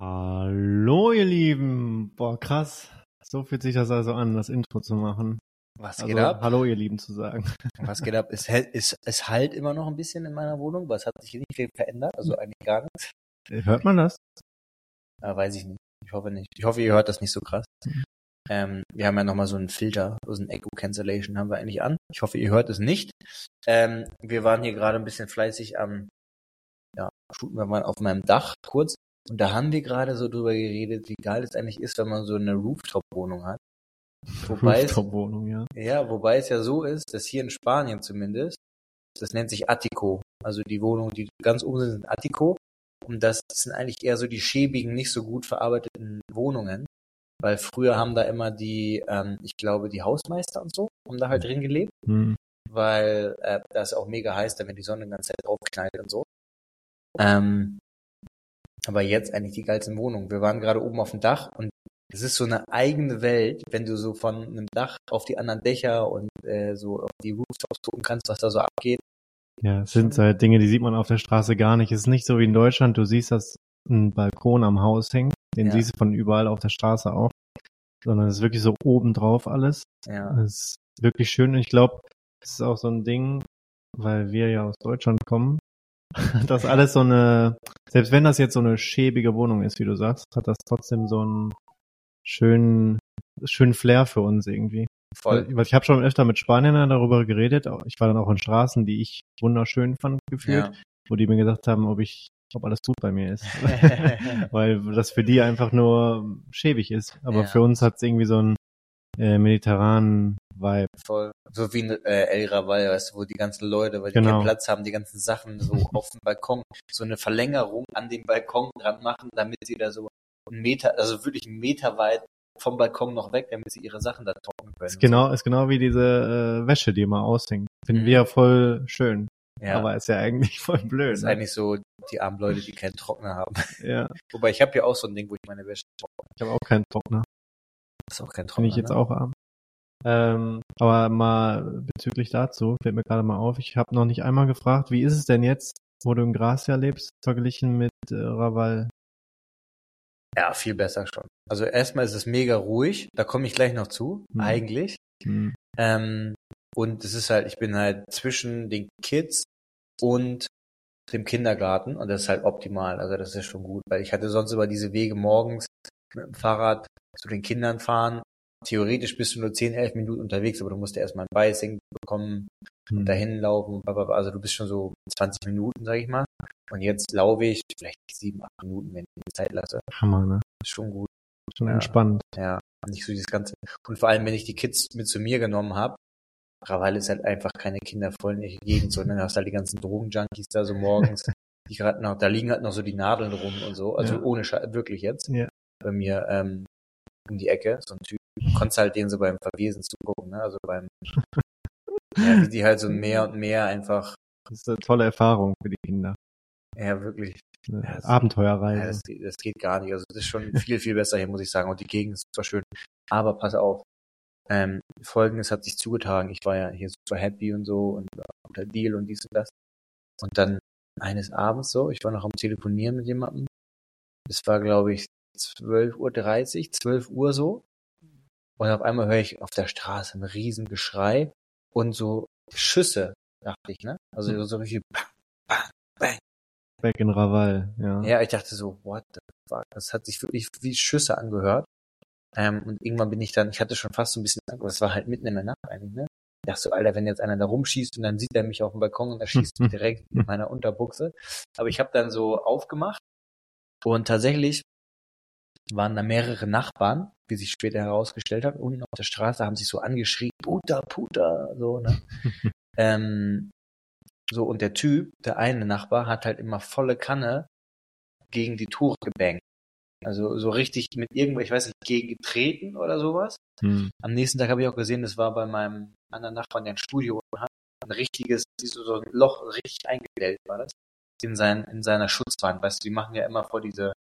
Hallo, ihr Lieben. Boah, krass. So fühlt sich das also an, das Intro zu machen. Was Also, geht ab? hallo, ihr Lieben zu sagen. Was geht ab? Es, hält- es, es halt immer noch ein bisschen in meiner Wohnung, aber es hat sich nicht viel verändert, also eigentlich gar nichts. Hört man das? Äh, weiß ich nicht. Ich hoffe nicht. Ich hoffe, ihr hört das nicht so krass. Ähm, wir haben ja nochmal so einen Filter, so ein Echo Cancellation haben wir eigentlich an. Ich hoffe, ihr hört es nicht. Ähm, wir waren hier gerade ein bisschen fleißig am, ja, shooten wir mal auf meinem Dach kurz. Und da haben wir gerade so drüber geredet, wie geil es eigentlich ist, wenn man so eine Rooftop-Wohnung hat. Wobei es, Rooftop-Wohnung, ja. Ja, wobei es ja so ist, dass hier in Spanien zumindest, das nennt sich Attico. Also die Wohnungen, die ganz oben sind, sind Attico. Und das sind eigentlich eher so die schäbigen, nicht so gut verarbeiteten Wohnungen. Weil früher haben da immer die, ähm, ich glaube, die Hausmeister und so, haben da halt drin gelebt. Hm. Weil äh, da ist auch mega heiß, da wenn die Sonne die ganze Zeit draufknallt und so. Ähm, aber jetzt eigentlich die geilsten Wohnungen. Wir waren gerade oben auf dem Dach und es ist so eine eigene Welt, wenn du so von einem Dach auf die anderen Dächer und äh, so auf die Rooftops gucken kannst, was da so abgeht. Ja, es sind halt Dinge, die sieht man auf der Straße gar nicht. Es ist nicht so wie in Deutschland. Du siehst, dass ein Balkon am Haus hängt. Den Ja. siehst du von überall auf der Straße auch. Sondern es ist wirklich so oben drauf alles. Ja, Es ist wirklich schön. Und ich glaube, es ist auch so ein Ding, weil wir ja aus Deutschland kommen, dass alles so eine, selbst wenn das jetzt so eine schäbige Wohnung ist, wie du sagst, hat das trotzdem so einen schönen, schönen Flair für uns irgendwie. voll. Weil ich habe schon öfter mit Spaniern darüber geredet. Ich war dann auch in Straßen, die ich wunderschön fand, gefühlt, Ja. wo die mir gesagt haben, ob ich, ob alles gut bei mir ist. Weil das für die einfach nur schäbig ist. Aber Ja. für uns hat es irgendwie so einen äh, mediterranen Vibe. Voll. So wie in äh, El Raval, weißt du, wo die ganzen Leute, weil die Genau. keinen Platz haben, die ganzen Sachen so auf dem Balkon, so eine Verlängerung an den Balkon dran machen, damit sie da so einen Meter, also wirklich einen Meter weit vom Balkon noch weg, damit sie ihre Sachen da trocknen können. Ist genau, ist genau wie diese äh, Wäsche, die immer aushängt. Finden Mhm. wir ja voll schön. Ja, Aber ist ja eigentlich voll blöd. ist Ne? eigentlich so die armen Leute, die keinen Trockner haben. Ja, Wobei ich habe ja auch so ein Ding, wo ich meine Wäsche trockne. ich habe auch keinen Trockner. Ist auch kein Trockner. Finde ich jetzt ne? auch arm. Ähm, aber mal bezüglich dazu, fällt mir gerade mal auf, ich habe noch nicht einmal gefragt, wie ist es denn jetzt, wo du in Gracia lebst, verglichen mit äh, Raval? Ja, viel besser schon. Also erstmal ist es mega ruhig, da komme ich gleich noch zu, Mhm. eigentlich. Hm. Ähm, und es ist halt, ich bin halt zwischen den Kids und dem Kindergarten und das ist halt optimal. Also das ist schon gut, weil ich hatte sonst immer diese Wege morgens mit dem Fahrrad zu den Kindern fahren. Theoretisch bist du nur 10, 11 Minuten unterwegs, aber du musst ja erstmal ein Bicing bekommen Hm. und dahin laufen. Also du bist schon so 20 Minuten, sag ich mal. Und jetzt laufe ich vielleicht 7, 8 Minuten, wenn ich die Zeit lasse. Hammer, ne? ist schon gut. Schon Ja. entspannt. Ja, nicht so dieses ganze. Und vor allem, wenn ich die Kids mit zu mir genommen habe, Raval ist halt einfach keine kinderfreundliche Gegend, sondern hast halt die ganzen Drogenjunkies da so morgens, die gerade noch, da liegen halt noch so die Nadeln rum und so, also Ja. ohne Scheiß, wirklich jetzt, Ja. bei mir ähm, um die Ecke, so ein Typ, du konntest halt denen so beim Verwesen zugucken, ne, also beim, ja, wie die halt so mehr und mehr einfach, Das ist eine tolle Erfahrung für die Kinder. ja, wirklich, Ja, das- Abenteuerreise. Ja, das, das geht gar nicht. Also das ist schon viel, viel besser hier, muss ich sagen. Und die Gegend ist super schön. Aber pass auf. Ähm, Folgendes hat sich zugetragen. Ich war ja hier super happy und so und guter Deal und dies und das. Und dann eines Abends so, ich war noch am Telefonieren mit jemandem. Es war, glaube ich, 12.30 Uhr, 12 Uhr so. Und auf einmal höre ich auf der Straße ein riesen Geschrei und so Schüsse, dachte ich, ne? Also so richtig bang, bang, bang. Back in Raval, ja. Ja, ich dachte so, what the fuck? Das hat sich wirklich wie Schüsse angehört. Ähm, und irgendwann bin ich dann, ich hatte schon fast so ein bisschen Angst, aber es war halt mitten in der Nacht eigentlich, ne? Ich dachte so, Alter, wenn jetzt einer da rumschießt und dann sieht er mich auf dem Balkon und er schießt mich direkt in meiner Unterbuchse. Aber ich habe dann so aufgemacht und tatsächlich waren da mehrere Nachbarn, wie sich später herausgestellt hat, unten auf der Straße haben sich so angeschrien, Puta, Puta, so, ne? ähm, so, und der Typ, der eine Nachbar, hat halt immer volle Kanne gegen die Tore gebankt. Also so richtig mit irgendwo, ich weiß nicht, gegen getreten oder sowas. Hm. Am nächsten Tag habe ich auch gesehen, das war bei meinem anderen Nachbarn, der ein Studio hat, ein richtiges, so so ein Loch richtig eingedellt war das, in, sein, in seiner Schutzwand. Weißt du, die machen ja immer vor diese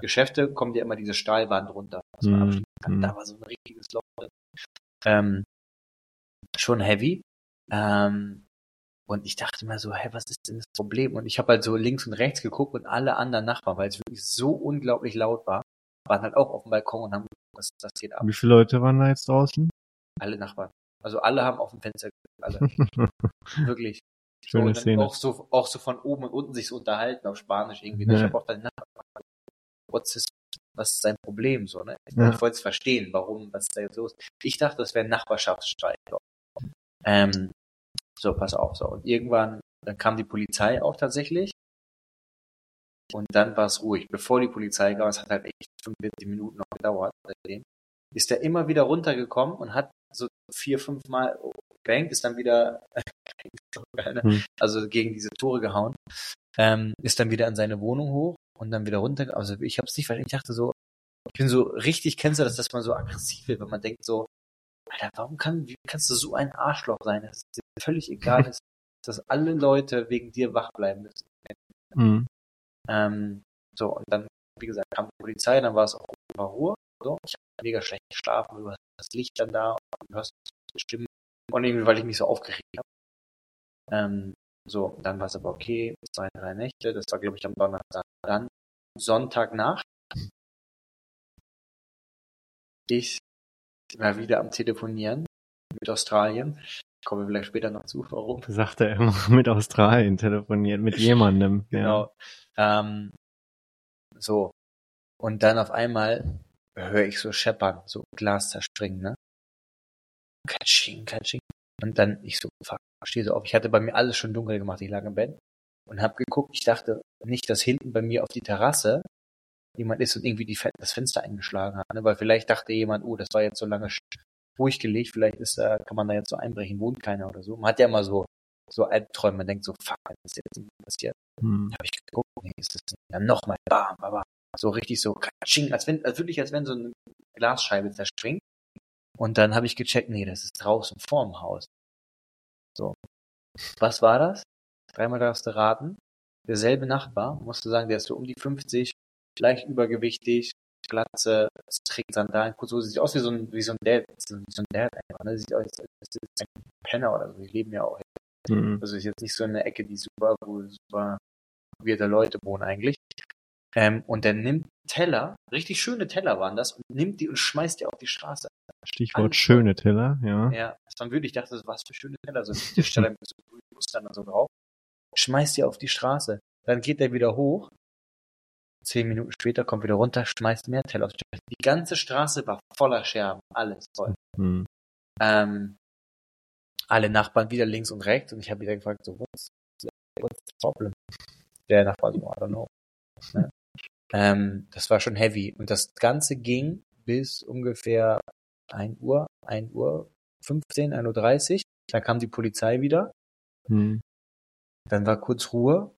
Geschäfte, kommt ja immer diese Stahlwand runter, was man Mhm. abschließen kann. Mhm. Da war so ein richtiges Loch drin. Ähm, schon heavy. Ähm, Und ich dachte mir so, hä, was ist denn das Problem? Und ich habe halt so links und rechts geguckt und alle anderen Nachbarn, weil es wirklich so unglaublich laut war, waren halt auch auf dem Balkon und haben geguckt, was das geht ab. Wie viele Leute waren da jetzt draußen? Alle Nachbarn. Also alle haben auf dem Fenster geguckt, alle. Wirklich. So, Schöne dann Szene. auch so, auch so von oben und unten sich so unterhalten auf Spanisch irgendwie. Ne? Ich Ja. habe auch dann Nachbarn his, was ist sein Problem so, ne? Ja. Ich wollte es verstehen, warum, was ist da jetzt los? Ich dachte, das wäre ein Nachbarschaftsstreit. Ähm, so, pass auf, so. Und irgendwann, dann kam die Polizei auch tatsächlich. Und dann war es ruhig. Bevor die Polizei kam, es hat halt echt 45 Minuten noch gedauert, seitdem, ist er immer wieder runtergekommen und hat so vier, fünf Mal gebankt, ist dann wieder? Hm. also gegen diese Tore gehauen, ähm, ist dann wieder in seine Wohnung hoch und dann wieder runter. Also ich habe es nicht verstanden. Ich dachte so, ich bin so richtig, kennst du das, dass man so aggressiv wird, wenn man denkt so, Alter, warum kann, wie kannst du so ein Arschloch sein, dass es dir völlig egal ist, dass alle Leute wegen dir wach bleiben müssen. Mhm. Ähm, so, und dann, wie gesagt, kam die Polizei, dann war es auch war Ruhe. So. Ich habe mega schlecht geschlafen, du hast das Licht dann da und du hörst Stimmen. Und irgendwie, weil ich mich so aufgeregt habe. Ähm, so, dann war es aber okay, zwei, drei Nächte, das war, glaube ich, am Donnerstag. Dann Sonntagnacht. Ich war wieder am Telefonieren mit Australien. Kommen wir vielleicht später noch zu, warum. Sagt er immer mit Australien telefoniert, mit jemandem. Ja. Genau. Ähm, so. Und dann auf einmal höre ich so scheppern, so Glas zerspringen, ne? Katsching, katsching. Und dann ich so, fuck, stehe so auf. Ich hatte bei mir alles schon dunkel gemacht. Ich lag im Bett und habe geguckt. Ich dachte nicht, dass hinten bei mir auf die Terrasse jemand ist und irgendwie die, das Fenster eingeschlagen hat. Ne? Weil vielleicht dachte jemand, oh, das war jetzt so lange ruhig gelegt, vielleicht ist da, kann man da jetzt so einbrechen, wohnt keiner oder so. Man hat ja immer so, so Albträume, man denkt so, fuck, was ist jetzt passiert? Hm. habe ich geguckt, nee, ist das nicht. Dann nochmal, bam, bam, bam. So richtig so, katsching, als wenn, als wirklich, als wenn so eine Glasscheibe zerspringt. Und dann habe ich gecheckt, nee, das ist draußen vorm Haus. So. Was war das? Dreimal darfst du raten. Derselbe Nachbar, musst du sagen, der ist so um die 50, leicht übergewichtig, Glatze, trägt Sandalen, kurz so, sieht aus wie so ein, wie so ein Dad, so so ein Dad einfach, ne? Sieht aus, als ist ein Penner oder so, die leben ja auch Hm. also ist jetzt nicht so eine Ecke, die super, wo super weirde Leute wohnen eigentlich. Ähm, und der nimmt Teller, richtig schöne Teller waren das, und nimmt die und schmeißt die auf die Straße. Stichwort Alles schöne Teller, ja. Ja, das waren wirklich, ich dachte, was für schöne Teller, so Tischteller mit so grünen Mustern und so drauf. Schmeißt die auf die Straße. Dann geht er wieder hoch. Zehn Minuten später kommt wieder runter, schmeißt mehr Teller auf die Straße. Die ganze Straße war voller Scherben, alles voll. Hm. Ähm, alle Nachbarn wieder links und rechts und ich habe wieder gefragt, so, what's, what's the problem? Der Nachbar so, I don't know. Ne? Ähm, das war schon heavy und das Ganze ging bis ungefähr 1 Uhr, 1 Uhr 15, 1 Uhr 30. Dann kam die Polizei wieder, Hm. dann war kurz Ruhe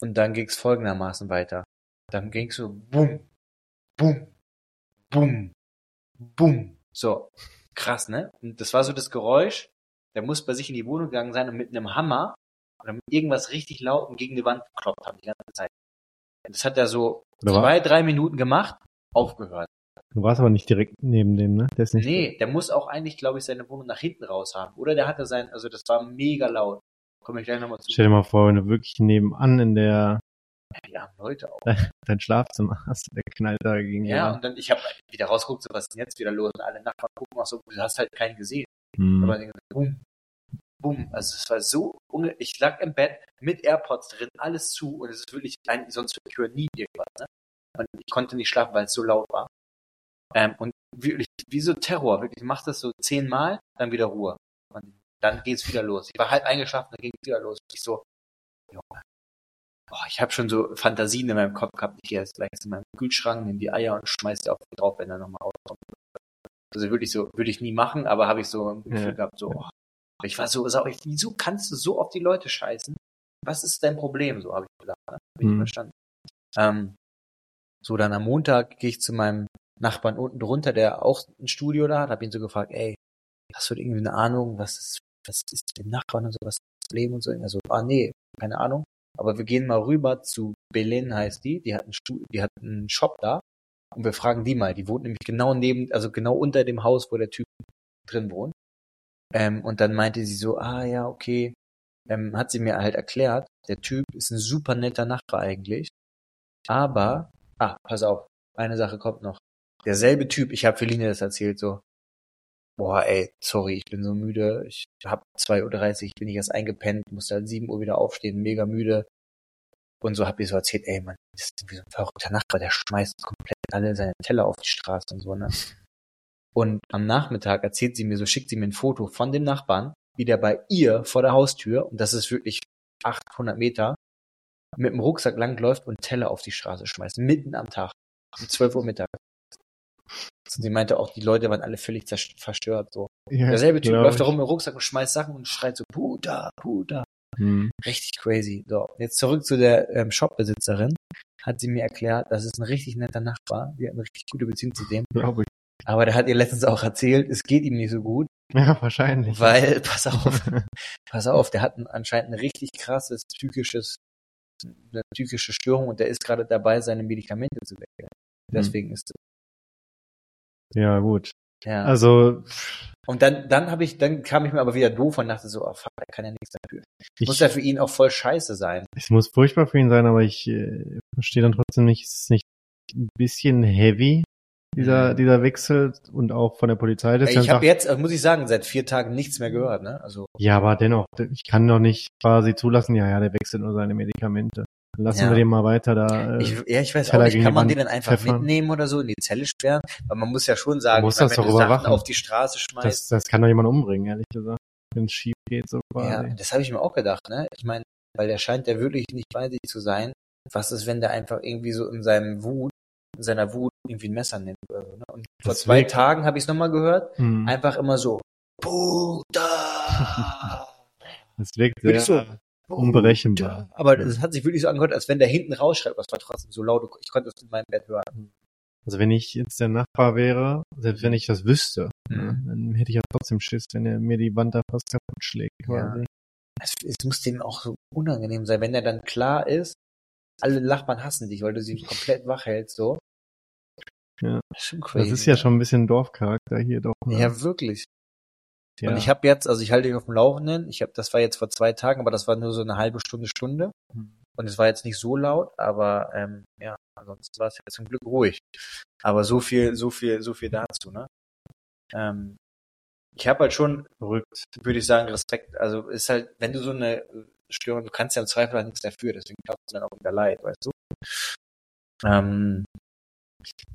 und dann ging es folgendermaßen weiter. Dann ging es so bum, bum, bum, bum. So, krass, ne? Und das war so das Geräusch, der muss bei sich in die Wohnung gegangen sein und mit einem Hammer oder mit irgendwas richtig lauten gegen die Wand geklopft haben die ganze Zeit. Und das hat er so Oder zwei, drei Minuten gemacht, aufgehört. Du warst aber nicht direkt neben dem, ne? Der ist nicht. Nee, der muss auch eigentlich, glaube ich, seine Wohnung nach hinten raus haben. Oder der hatte sein, also das war mega laut. Komme ich gleich nochmal zu. Stell dir mal vor, wenn du wirklich nebenan in der Die armen Leute auch. dein Schlafzimmer hast, der knallt da gegen Ja, Wand. und dann, ich habe wieder rausgeguckt, so, was ist denn jetzt wieder los? Und alle Nachbarn gucken auch so, du hast halt keinen gesehen. Hm. Aber dann bum, bum. Also es war so, unge ich lag im Bett mit AirPods drin, alles zu und es ist wirklich, ein, sonst ich höre nie irgendwas. Ne? Und ich konnte nicht schlafen, weil es so laut war. Ähm, und wirklich, wie so Terror, wirklich, ich mach das so zehnmal, dann wieder Ruhe. Und dann geht's wieder los. Ich war halb eingeschlafen, dann ging es wieder los. Ich so, Junge. Boah, ich habe schon so Fantasien in meinem Kopf gehabt. Ich gehe jetzt gleich zu meinem Kühlschrank, nehme die Eier und schmeiß die auf die drauf, wenn er nochmal rauskommt. Also wirklich so, würde ich nie machen, aber habe ich so im Gefühl Ja. gehabt, so, oh. ich war so sauer, wieso kannst du so auf die Leute scheißen? Was ist dein Problem? So habe ich gedacht, ne? Hab ich Mhm. verstanden. Ähm, so, dann am Montag gehe ich zu meinem Nachbarn unten drunter, der auch ein Studio da hat, habe ihn so gefragt, ey, hast du irgendwie eine Ahnung, was ist, was ist mit dem Nachbarn und so, was ist das Problem und so? Also, ah nee, keine Ahnung. Aber wir gehen mal rüber zu Belen heißt die, die hat einen, Stu die hat einen Shop da und wir fragen die mal. Die wohnt nämlich genau neben, also genau unter dem Haus, wo der Typ drin wohnt. Ähm, und dann meinte sie so, ah ja, okay, ähm, hat sie mir halt erklärt, der Typ ist ein super netter Nachbar eigentlich, aber, ah, pass auf, eine Sache kommt noch. Derselbe Typ, ich habe Feline das erzählt, so, boah, ey, sorry, ich bin so müde, ich hab 2.30 Uhr, bin ich erst eingepennt, musste halt 7 Uhr wieder aufstehen, mega müde. Und so hab ich so erzählt, ey, man, das ist wie so ein verrückter Nachbar, der schmeißt komplett alle seine Teller auf die Straße und so, ne? Und am Nachmittag erzählt sie mir so, schickt sie mir ein Foto von dem Nachbarn, wie der bei ihr vor der Haustür, und das ist wirklich 800 Meter, mit dem Rucksack langläuft und Teller auf die Straße schmeißt, mitten am Tag, um 12 Uhr Mittag. Und sie meinte auch, die Leute waren alle völlig verstört, so. Ja, Derselbe Typ läuft da rum dem Rucksack und schmeißt Sachen und schreit so, Puta, Puta. Hm. Richtig crazy. So, jetzt zurück zu der ähm, Shopbesitzerin. Hat sie mir erklärt, das ist ein richtig netter Nachbar. Die hat eine richtig gute Beziehung zu dem. Glaube ich. Aber der hat ihr letztens auch erzählt, es geht ihm nicht so gut, Ja, wahrscheinlich. weil, pass auf, pass auf, der hat ein, anscheinend ein richtig krasses psychisches, eine psychische Störung und der ist gerade dabei, seine Medikamente zu wechseln. Deswegen ist ja, gut. ja. Also, und dann, dann habe ich, dann kam ich mir aber wieder doof und dachte so, oh fuck, er kann ja nichts dafür. ich, Muss ja für ihn auch voll scheiße sein. es muss furchtbar für ihn sein, aber ich äh, verstehe dann trotzdem nicht, ist es nicht ein bisschen heavy, dieser, Mhm. dieser Wechsel und auch von der Polizei. Das ich habe jetzt, äh, muss ich sagen, seit vier Tagen nichts mehr gehört, ne? Also ja, aber dennoch, ich kann doch nicht quasi zulassen, ja, ja, der wechselt nur seine Medikamente. Dann lassen Ja. wir den mal weiter da. Äh, ich, ja, ich weiß auch Teller nicht, gegen kann die man den dann einfach pfeffern. mitnehmen oder so in die Zelle sperren? Weil man muss ja schon sagen, muss ich meine, das wenn doch du Sachen überwachen. auf die Straße schmeißt. das, das kann doch jemand umbringen, ehrlich gesagt. Wenn es schief geht, so quasi. ja, das habe ich mir auch gedacht, ne? Ich meine, weil der scheint ja wirklich nicht bei sich zu sein. Was ist, wenn der einfach irgendwie so in seinem Wut, in seiner Wut irgendwie ein Messer nimmt oder so, ne? Und vor Das zwei Tagen habe ich es nochmal gehört, Hm. einfach immer so, Puta! Das wirkt sehr ich unberechenbar. Aber es hat sich wirklich so angehört, als wenn der hinten rausschreit, aber es war trotzdem so laut, ich konnte es in meinem Bett hören. Also wenn ich jetzt der Nachbar wäre, selbst wenn ich das wüsste, Mhm. ne, dann hätte ich ja trotzdem Schiss, wenn er mir die Wand da fast kaputt schlägt. Quasi. Es, es muss dem auch so unangenehm sein, wenn er dann klar ist, alle Nachbarn hassen dich, weil du sie komplett wach hältst, so. Ja. Das ist crazy. Das ist ja schon ein bisschen Dorfcharakter hier doch. Ne? Ja, wirklich. Ja. Und ich habe jetzt, also ich halte dich auf dem Laufenden, ich habe, das war jetzt vor zwei Tagen, aber das war nur so eine halbe Stunde, Stunde. Hm. Und es war jetzt nicht so laut, aber ähm, ja, ansonsten war es ja zum Glück ruhig. Aber so viel, so viel, so viel dazu, ne? Ähm, ich habe halt schon, verrückt. würde ich sagen, Respekt. Also ist halt, wenn du so eine Störung, du kannst ja im Zweifel halt nichts dafür, deswegen tut es dann auch wieder leid, weißt du? Ähm,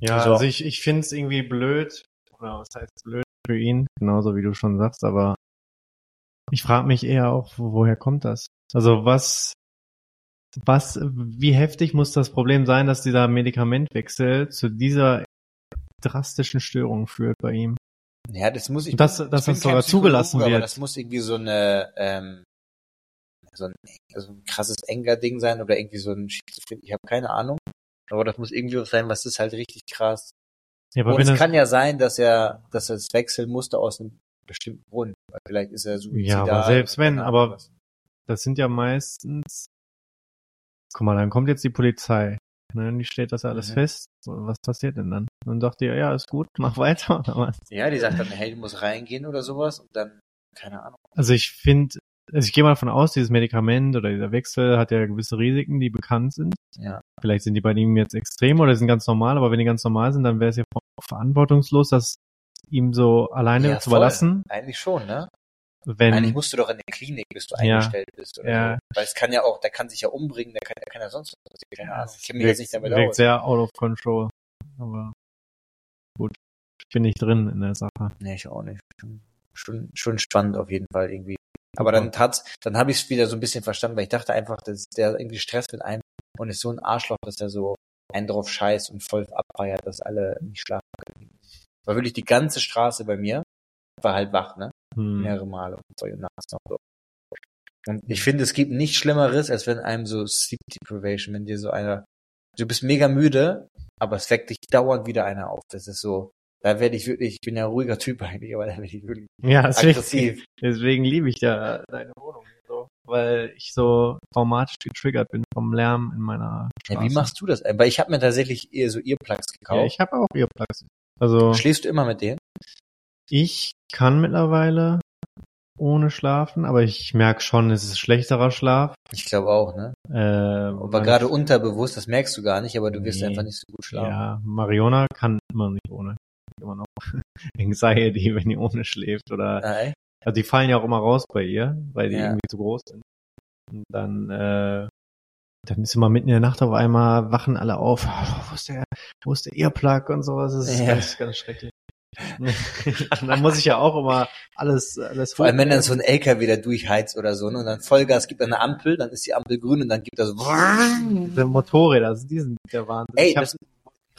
Ja, So. also ich, ich finde es irgendwie blöd, oder was heißt blöd für ihn, genauso wie du schon sagst, aber ich frage mich eher auch, wo- woher kommt das? Also was, was, wie heftig muss das Problem sein, dass dieser Medikamentwechsel zu dieser drastischen Störung führt bei ihm? ja, das muss ich. Und das- dass bin das kein sogar zugelassen wird. Aber das muss irgendwie so eine, ähm, so ein, so ein krasses Enger-Ding sein oder irgendwie so ein Schizophren. Ich habe keine Ahnung. Aber das muss irgendwie was sein, was ist halt richtig krass. Ja, aber Und es kann ja sein, dass er, dass er es wechseln musste aus einem bestimmten Grund. Weil vielleicht ist er so. Ja, aber selbst wenn, aber- das sind ja meistens, guck mal, dann kommt jetzt die Polizei, ne, und die stellt das alles Mhm. fest. Was passiert denn dann? Dann sagt ihr, ja, ist gut, mach weiter oder was? Ja, die sagt dann, hey, du musst reingehen oder sowas und dann, keine Ahnung. Also ich finde, also ich gehe mal davon aus, dieses Medikament oder dieser Wechsel hat ja gewisse Risiken, die bekannt sind. Ja. Vielleicht sind die bei ihm jetzt extrem oder sind ganz normal, aber wenn die ganz normal sind, dann wäre es ja verantwortungslos, das ihm so alleine Ja, zu voll. überlassen, Eigentlich schon, ne? wenn Eigentlich musst du doch in der Klinik, bis du Ja. eingestellt bist oder Ja. so. Weil es kann ja auch, der kann sich ja umbringen, der kann, der kann ja sonst was passieren. Keine Ahnung. Ich kenne mich wirkt, jetzt nicht damit wirkt aus. sehr out of control. Aber gut, ich bin nicht drin in der Sache. Nee, ich auch nicht. Schon, schon spannend auf jeden Fall irgendwie. Aber dann tat's, dann habe ich es wieder so ein bisschen verstanden, weil ich dachte einfach, dass der irgendwie Stress mit einem und ist so ein Arschloch, dass er so einen drauf scheißt und voll abfeiert, dass alle nicht schlafen können. War wirklich die ganze Straße bei mir, war halt wach, ne? Hm. Mehrere Male und so nachts noch so. Und ich finde, es gibt nichts Schlimmeres, als wenn einem so Sleep Deprivation, wenn dir so einer, du bist mega müde, aber es weckt dich dauernd wieder einer auf. Das ist so, da werde ich wirklich, ich bin ja ruhiger Typ eigentlich, aber da werde ich wirklich Ja, deswegen, aggressiv. deswegen liebe ich ja deine Wohnung so, weil ich so traumatisch getriggert bin vom Lärm in meiner Straße. Ja, wie machst du das? Weil ich habe mir tatsächlich eher so Earplugs Ja, gekauft. ich habe auch Earplugs. Also Schläfst du immer mit denen? ich kann mittlerweile ohne Schlafen, aber ich merke schon, es ist schlechterer Schlaf. Ich glaube auch, ne? Äh, Aber gerade unterbewusst, das merkst du gar nicht, aber du wirst Nee. einfach nicht so gut schlafen. Ja, Mariona kann immer nicht ohne. Immer noch Anxiety, wenn die ohne schläft oder Ah, ey? also die fallen ja auch immer raus bei ihr, weil die Ja. irgendwie zu groß sind. Und dann äh, dann ist immer mitten in der Nacht auf einmal wachen alle auf. Oh, wo ist der, wo ist der Earplug und sowas? Das ist Ja. ganz, ganz schrecklich. und dann muss ich ja auch immer alles, alles Vor allem, wenn dann so ein LKW da durchheizt oder so, ne, und dann Vollgas gibt an eine Ampel, dann ist die Ampel grün und dann gibt so, Diese Motorräder, also die sind der Wahnsinn. ey, das,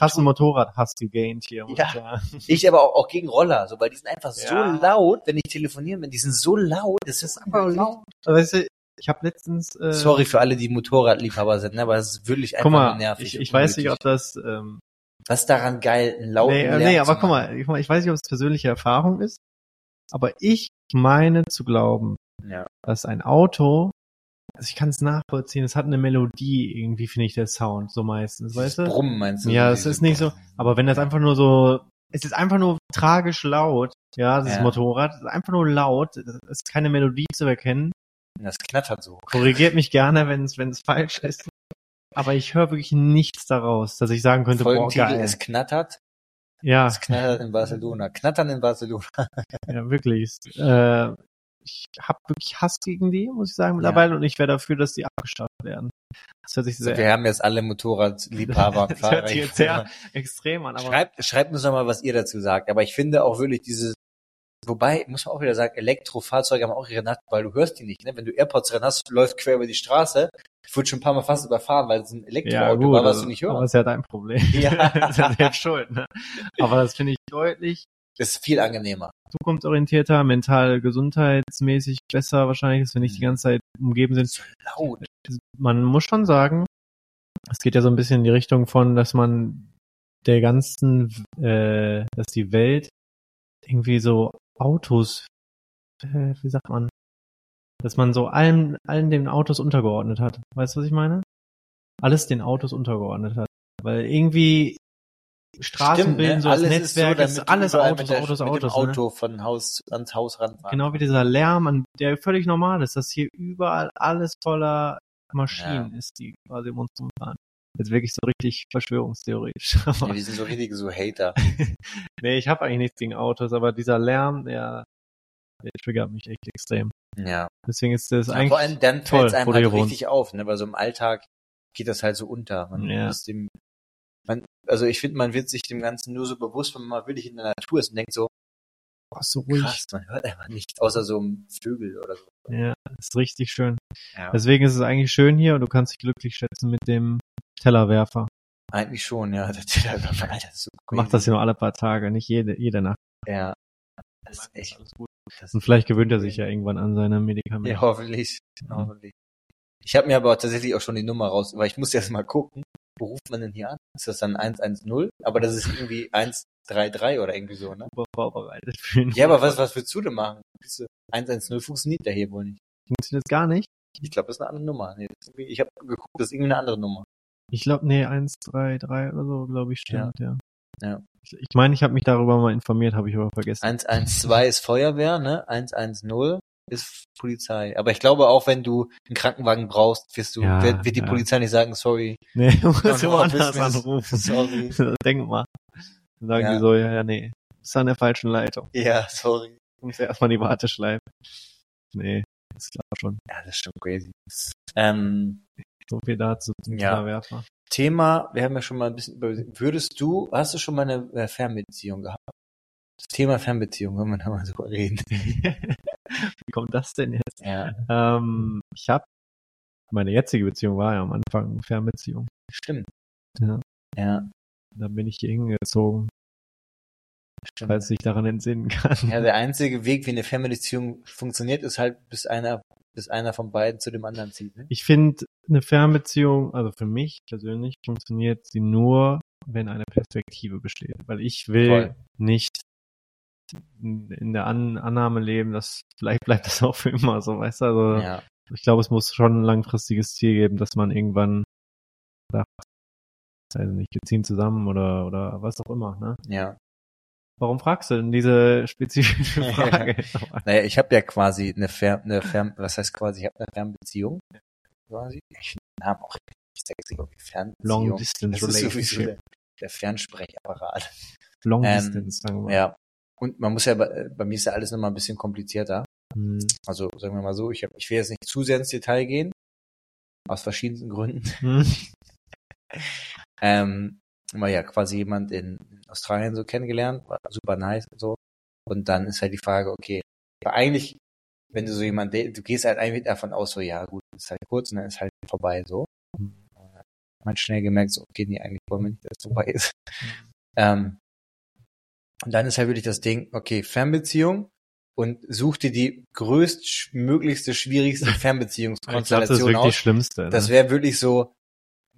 fast ein Motorrad Hass gegaint hier. muss Ja. ich aber auch, auch gegen Roller, so, weil die sind einfach so Ja. laut, wenn ich telefonieren bin, die sind so laut, das ist einfach laut. Weißt du, ich habe letztens äh, Sorry für alle, die Motorradliebhaber sind, ne, aber es ist wirklich einfach Guck mal, nervig. ich, ich weiß nicht, ob das ähm, Was ist daran geil, lauten nee, äh, Lärm nee, aber guck mal, ich, ich weiß nicht, ob es persönliche Erfahrung ist, aber ich meine zu glauben, Ja. dass ein Auto, also ich kann es nachvollziehen, es hat eine Melodie, irgendwie finde ich der Sound so meistens, weißt du? Brummen meinst du? Ja, es ist nicht so, aber wenn das einfach nur so, es ist einfach nur tragisch laut, ja, dieses Ja. Motorrad, ist einfach nur laut, es ist keine Melodie zu erkennen. Das knattert so. Korrigiert mich gerne, wenn es wenn es falsch ist. Aber ich höre wirklich nichts daraus, dass ich sagen könnte, boah, geil. es knattert, Ja, es knattert in Barcelona. Knattern in Barcelona. ja, wirklich. Äh, ich habe wirklich Hass gegen die, muss ich sagen, mittlerweile. Und ich wäre dafür, dass die abgeschafft werden. Das hört sich sehr Wir haben jetzt alle Motorradliebhaber Das hört sich jetzt sehr extrem an. Aber Schreibt, schreibt uns doch mal, was ihr dazu sagt. Aber ich finde auch wirklich dieses, wobei, muss man auch wieder sagen, Elektrofahrzeuge haben auch ihre Nacht, weil du hörst die nicht, ne? Wenn du AirPods drin hast, läuft quer über die Straße. Ich wurde schon ein paar Mal fast überfahren, weil es ein ja, Elektroauto gut, war, was also, du nicht aber hörst. ist ja dein Problem. Ja. das ist ja selbst schuld. Ne? Aber das finde ich deutlich ist viel angenehmer. zukunftsorientierter, mental gesundheitsmäßig besser wahrscheinlich, als wenn nicht die ganze Zeit umgeben sind. Laut. man muss schon sagen, es geht ja so ein bisschen in die Richtung von, dass man der ganzen, äh, dass die Welt irgendwie so Autos, äh, wie sagt man, dass man so allen, allen den Autos untergeordnet hat. Weißt du, was ich meine? Alles den Autos untergeordnet hat. Weil irgendwie Straßen Stimmt, bilden ne? so das Alles Netzwerk, ist so, damit alles Autos, mit der, Autos, mit Autos. dem ne? Auto von Haus ans Haus ranfahren. Genau wie dieser Lärm, an- der völlig normal ist, dass hier überall alles voller Maschinen Ja. ist, die quasi um uns rumfahren. Jetzt wirklich so richtig verschwörungstheoretisch. Ja, die sind so richtig so Hater. nee, ich habe eigentlich nichts gegen Autos, aber dieser Lärm, der, der triggert mich echt extrem. Ja. Deswegen ist das Ja, eigentlich Vor allem dann fällt es einem halt richtig auf, ne? Weil so im Alltag geht das halt so unter. Man Ja. ist dem, also ich finde, man wird sich dem Ganzen nur so bewusst, wenn man mal wirklich in der Natur ist und denkt so, boah, so ruhig. krass, man hört einfach nichts, außer so ein Vögel oder so. Ja, ist richtig schön. Ja. Deswegen ist es eigentlich schön hier und du kannst dich glücklich schätzen mit dem Tellerwerfer. Eigentlich schon, ja. Der Tellerwerfer, Alter, ist so crazy. Mach das ja nur alle paar Tage, nicht jede, jede Nacht. Ja. Das ist echt alles gut. Und vielleicht gewöhnt er sich ja irgendwann an seine Medikamente. Ja, hoffentlich. Mhm. hoffentlich. Ich habe mir aber tatsächlich auch schon die Nummer raus, weil ich muss erst mal gucken, wo ruft man denn hier an? Ist das dann 110? Aber das ist irgendwie 133 oder irgendwie so, ne? Vorbereitet fühlen. Ja, aber was, was willst du denn machen? Willst du- 110 funktioniert ja hier wohl nicht. Funktioniert gar nicht. Ich glaube, das ist eine andere Nummer. Nee, ich habe geguckt, das ist irgendwie eine andere Nummer. Ich glaube, nee, 1, 3, 3 oder so, glaube ich, stimmt, ja. Ja. Ich meine, ich, mein, ich habe mich darüber mal informiert, habe ich aber vergessen. 112 ist Feuerwehr, ne? 110 ist Polizei. Aber ich glaube auch, wenn du einen Krankenwagen brauchst, wirst du, Ja, wird, wird die ja. Polizei nicht sagen, sorry. Nee, du musst woanders business. anrufen. Sorry. Denk mal. Dann sagen Ja. die so, ja, ja, nee, bist an der falschen Leitung. Ja, sorry. Du musst ja erstmal die Warteschleife. Nee, das klappt schon. Ja, das ist schon crazy. Ähm, So viel dazu zum Ja. Tellerwerfer. Thema, wir haben ja schon mal ein bisschen über, würdest du, hast du schon mal eine äh, Fernbeziehung gehabt? Das Thema Fernbeziehung, wenn wir da mal drüber reden. Wie kommt das denn jetzt? Ja, Ähm, ich habe, meine jetzige Beziehung war ja am Anfang eine Fernbeziehung. stimmt. Ja. Ja, Dann bin ich hier hingezogen, stimmt. falls ich daran entsinnen kann. Ja, der einzige Weg, wie eine Fernbeziehung funktioniert, ist halt, bis einer, bis einer von beiden zu dem anderen zieht. Ne? Ich finde, eine Fernbeziehung, also für mich persönlich, funktioniert sie nur, wenn eine Perspektive besteht. Weil ich will Voll. nicht in der An Annahme leben, dass vielleicht bleibt das auch für immer so, weißt du? Also Ja, ich glaube, es muss schon ein langfristiges Ziel geben, dass man irgendwann sagt, weiß nicht, wir ziehen zusammen oder oder was auch immer, ne? ja. Warum fragst du denn diese spezifische Frage? Naja, ich habe ja quasi eine Fern, eine Fern, was heißt quasi, ich habe eine Fernbeziehung. Quasi. Ich Namen auch richtig sexy, Fernbeziehung. Long Distance Relationship. der, der Fernsprechapparat. Long Ähm, Distance, sagen wir. Ja. Und man muss ja, bei, bei mir ist ja alles nochmal ein bisschen komplizierter. Hm. Also sagen wir mal so, ich, hab, ich will jetzt nicht zu sehr ins Detail gehen. Aus verschiedensten Gründen. Hm. Ähm, mal ja quasi jemand in Australien so kennengelernt, war super nice und so. Und dann ist halt die Frage, okay, eigentlich, wenn du so jemand, du gehst halt eigentlich davon aus, so ja gut, ist halt kurz und dann ist halt vorbei so. Man hat schnell gemerkt, so okay, nee, eigentlich wollen wir nicht, dass es vorbei ist. Ähm, und dann ist halt wirklich das Ding, okay, Fernbeziehung und such dir die größtmöglichste, schwierigste das ist Fernbeziehungskonstellation wirklich aus. schlimmste. Das ne? wäre wirklich so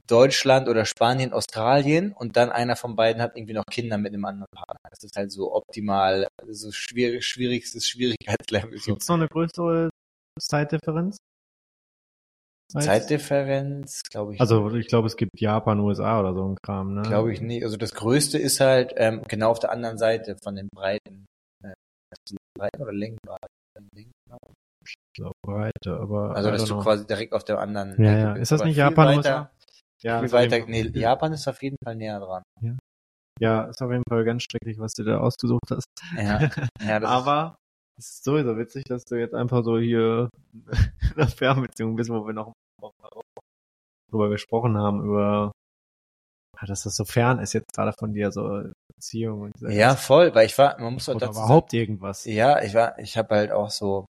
Deutschland oder Spanien, Australien und dann einer von beiden hat irgendwie noch Kinder mit einem anderen Partner. Das ist halt so optimal, so schwierig, schwierigstes Schwierigkeitslevel. So. Gibt's noch eine größere Zeitdifferenz? Zeitdifferenz, glaube ich. Also ich glaube, es gibt Japan, USA oder so ein Kram, ne? glaube ich nicht. Also das Größte ist halt ähm, genau auf der anderen Seite von den Breiten. Äh, Breiten oder? Längengrad? Ich glaube Breite, aber Also dass du know. quasi direkt auf der anderen Ja, ja. Ist das Aber nicht Japan, weiter, USA? Ja, viel weiter. Nee, Japan ist auf jeden Fall näher dran. Ja, ist auf jeden Fall ganz schrecklich, was du da ausgesucht hast. Ja, ja das Aber es ist sowieso witzig, dass du jetzt einfach so hier in einer Fernbeziehung bist, wo wir noch drüber gesprochen haben, über ja, dass das so fern ist jetzt gerade von dir, so Beziehung und ist, ja voll, weil ich war, man muss halt dazu überhaupt irgendwas. Ja, ich war, ich habe halt auch so,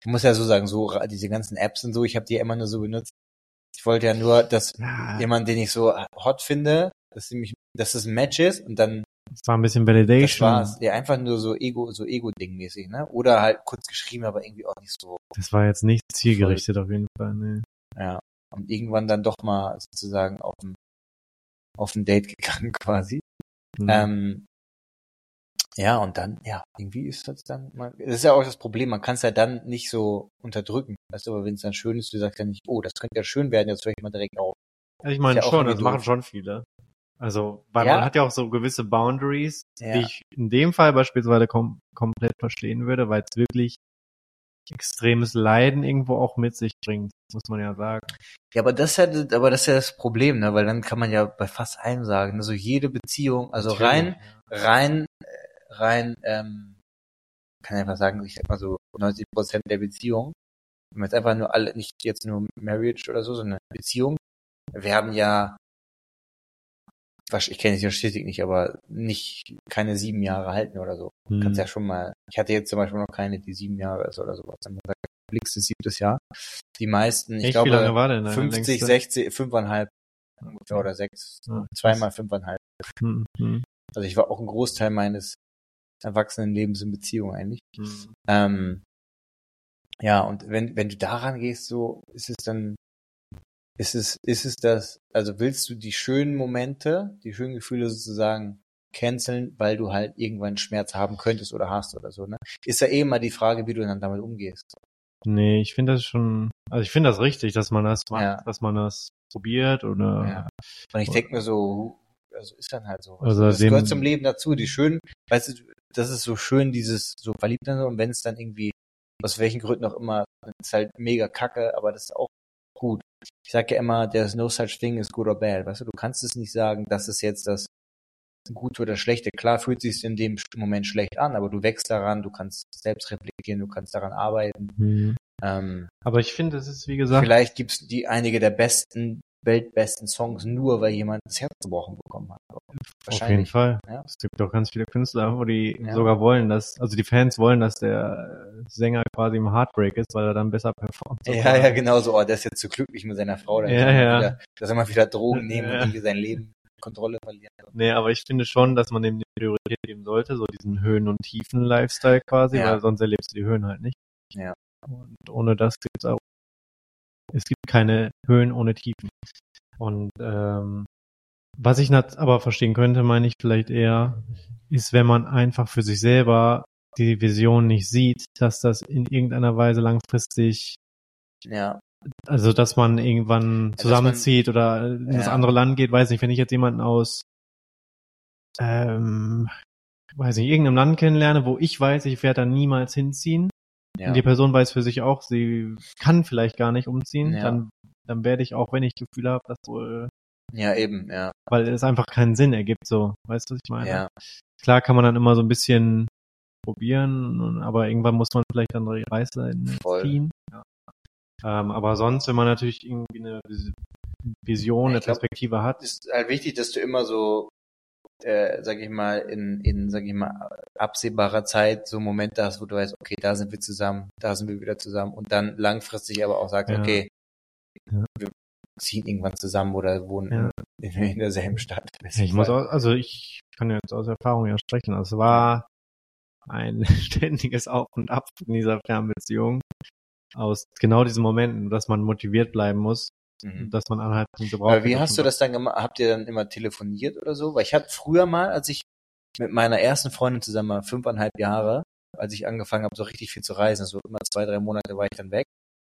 ich muss ja so sagen, so diese ganzen Apps und so, ich habe die immer nur so benutzt. Ich wollte ja nur, dass Ja, jemand, den ich so hot finde, dass sie mich, dass es ein Match ist und dann es war ein bisschen das Validation. war's. Ja, einfach nur so Ego, so Ego-Ding mäßig, ne? Oder halt kurz geschrieben, aber irgendwie auch nicht so. Das war jetzt nicht zielgerichtet auf jeden Fall. Nee. Ja. Und irgendwann dann doch mal sozusagen auf ein, auf ein Date gegangen quasi. Hm. Ähm, ja, und dann, ja, irgendwie ist das dann, man, das ist ja auch das Problem, man kann es ja dann nicht so unterdrücken. Weißt du, aber wenn es dann schön ist, du sagst ja nicht, oh, das könnte ja schön werden, jetzt höre ich mal direkt auf. Ich meine ja schon, das machen schon viele. Also, weil Ja. man hat ja auch so gewisse Boundaries, Ja. die ich in dem Fall beispielsweise kom komplett verstehen würde, weil es wirklich extremes Leiden irgendwo auch mit sich bringt, muss man ja sagen. Ja, aber das ist ja, aber das ist ja das Problem, ne, weil dann kann man ja bei fast allem sagen, also jede Beziehung, also rein, rein, äh, rein, ähm, kann einfach sagen, ich sag mal so 90 Prozent der Beziehung, wenn man jetzt einfach nur alle, nicht jetzt nur Marriage oder so, sondern Beziehung, werden ja, was- ich kenne die Statistik nicht, aber nicht keine sieben Jahre halten oder so. Hm. Kannst ja schon mal, ich hatte jetzt zum Beispiel noch keine, die sieben Jahre ist oder sowas. Dann sagt, blickstes siebtes Jahr. Die meisten, ich Echt, glaube, wie lange war denn deine 50, längste? 60, fünfeinhalb ungefähr oder sechs, Ja, zweimal fünfeinhalb. Hm, hm, Also ich war auch ein Großteil meines Erwachsenenlebens in Beziehung eigentlich. hm. Ähm, ja, und wenn, wenn du daran gehst, so ist es dann, ist es, ist es das, also willst du die schönen Momente, die schönen Gefühle sozusagen canceln, weil du halt irgendwann Schmerz haben könntest oder hast oder so, ne? Ist ja eh mal die Frage, wie du dann damit umgehst. Nee, ich finde das schon, also ich finde das richtig, dass man das macht, Ja. dass man das probiert oder Ja. Und ich denke mir so, also ist dann halt so. Also das dem- gehört zum Leben dazu. Die schönen, weißt du, das ist so schön, dieses so verliebt sein und wenn es dann irgendwie, aus welchen Gründen auch immer, dann ist halt mega kacke, aber das ist auch gut. Ich sage ja immer, there's no such thing as good or bad. Weißt du, du kannst es nicht sagen, das ist jetzt das Gute oder Schlechte. Klar fühlt sich in dem Moment schlecht an, aber du wächst daran, du kannst selbst replikieren, du kannst daran arbeiten. Hm. Ähm, Aber ich finde, es ist wie gesagt, Vielleicht gibt's die einige der besten, weltbesten Songs nur, weil jemand das Herz gebrochen bekommen hat. auf jeden. Fall. Ja. Es gibt auch ganz viele Künstler, wo die Ja. sogar wollen, dass, also die Fans wollen, dass der Sänger quasi im Heartbreak ist, weil er dann besser performt. Ja, ja, genau so. Oh, der ist jetzt zu glücklich mit seiner Frau. Dann Ja, ja. Wieder, dass er mal wieder Drogen nehmen Ja. und irgendwie sein Leben Kontrolle verlieren. Nee, aber ich finde schon, dass man dem die Priorität geben sollte, so diesen Höhen- und Tiefen-Lifestyle quasi, Ja. weil sonst erlebst du die Höhen halt nicht. Ja. Und ohne das gibt's auch, es gibt keine Höhen ohne Tiefen. Und ähm, was ich aber verstehen könnte, meine ich vielleicht eher, ist, wenn man einfach für sich selber die Vision nicht sieht, dass das in irgendeiner Weise langfristig Ja, also, dass man irgendwann zusammenzieht oder in das Ja. andere Land geht, weiß nicht, wenn ich jetzt jemanden aus, ähm, weiß nicht, irgendeinem Land kennenlerne, wo ich weiß, ich werde da niemals hinziehen. Ja. Und die Person weiß für sich auch, sie kann vielleicht gar nicht umziehen, Ja. dann, dann werde ich auch, wenn ich Gefühle habe, dass wohl, ja, eben, ja. weil es einfach keinen Sinn ergibt, so. Weißt du, was ich meine? Ja, Klar kann man dann immer so ein bisschen probieren, aber irgendwann muss man vielleicht dann die Reißleine Voll. ziehen. Ja. Ähm, aber sonst, wenn man natürlich irgendwie eine Vis- Vision, Ja, eine glaub, Perspektive hat, ist halt wichtig, dass du immer so, äh, sag ich mal, in, in, sag ich mal, absehbarer Zeit so Momente hast, wo du weißt, okay, da sind wir zusammen, da sind wir wieder zusammen und dann langfristig aber auch sagst, Ja. okay, Ja. wir ziehen irgendwann zusammen oder wohnen Ja. in, in derselben Stadt. Ich muss auch, also ich kann jetzt aus Erfahrung ja sprechen. Es war ein ständiges Auf und Ab in dieser Fernbeziehung. Aus genau diesen Momenten, dass man motiviert bleiben muss, Mhm. dass man Anhaltspunkte braucht. Aber wie hast du das dann gemacht? Habt ihr dann immer telefoniert oder so? Weil ich hatte früher mal, als ich mit meiner ersten Freundin zusammen war, fünfeinhalb Jahre, als ich angefangen habe, so richtig viel zu reisen, so immer zwei, drei Monate war ich dann weg.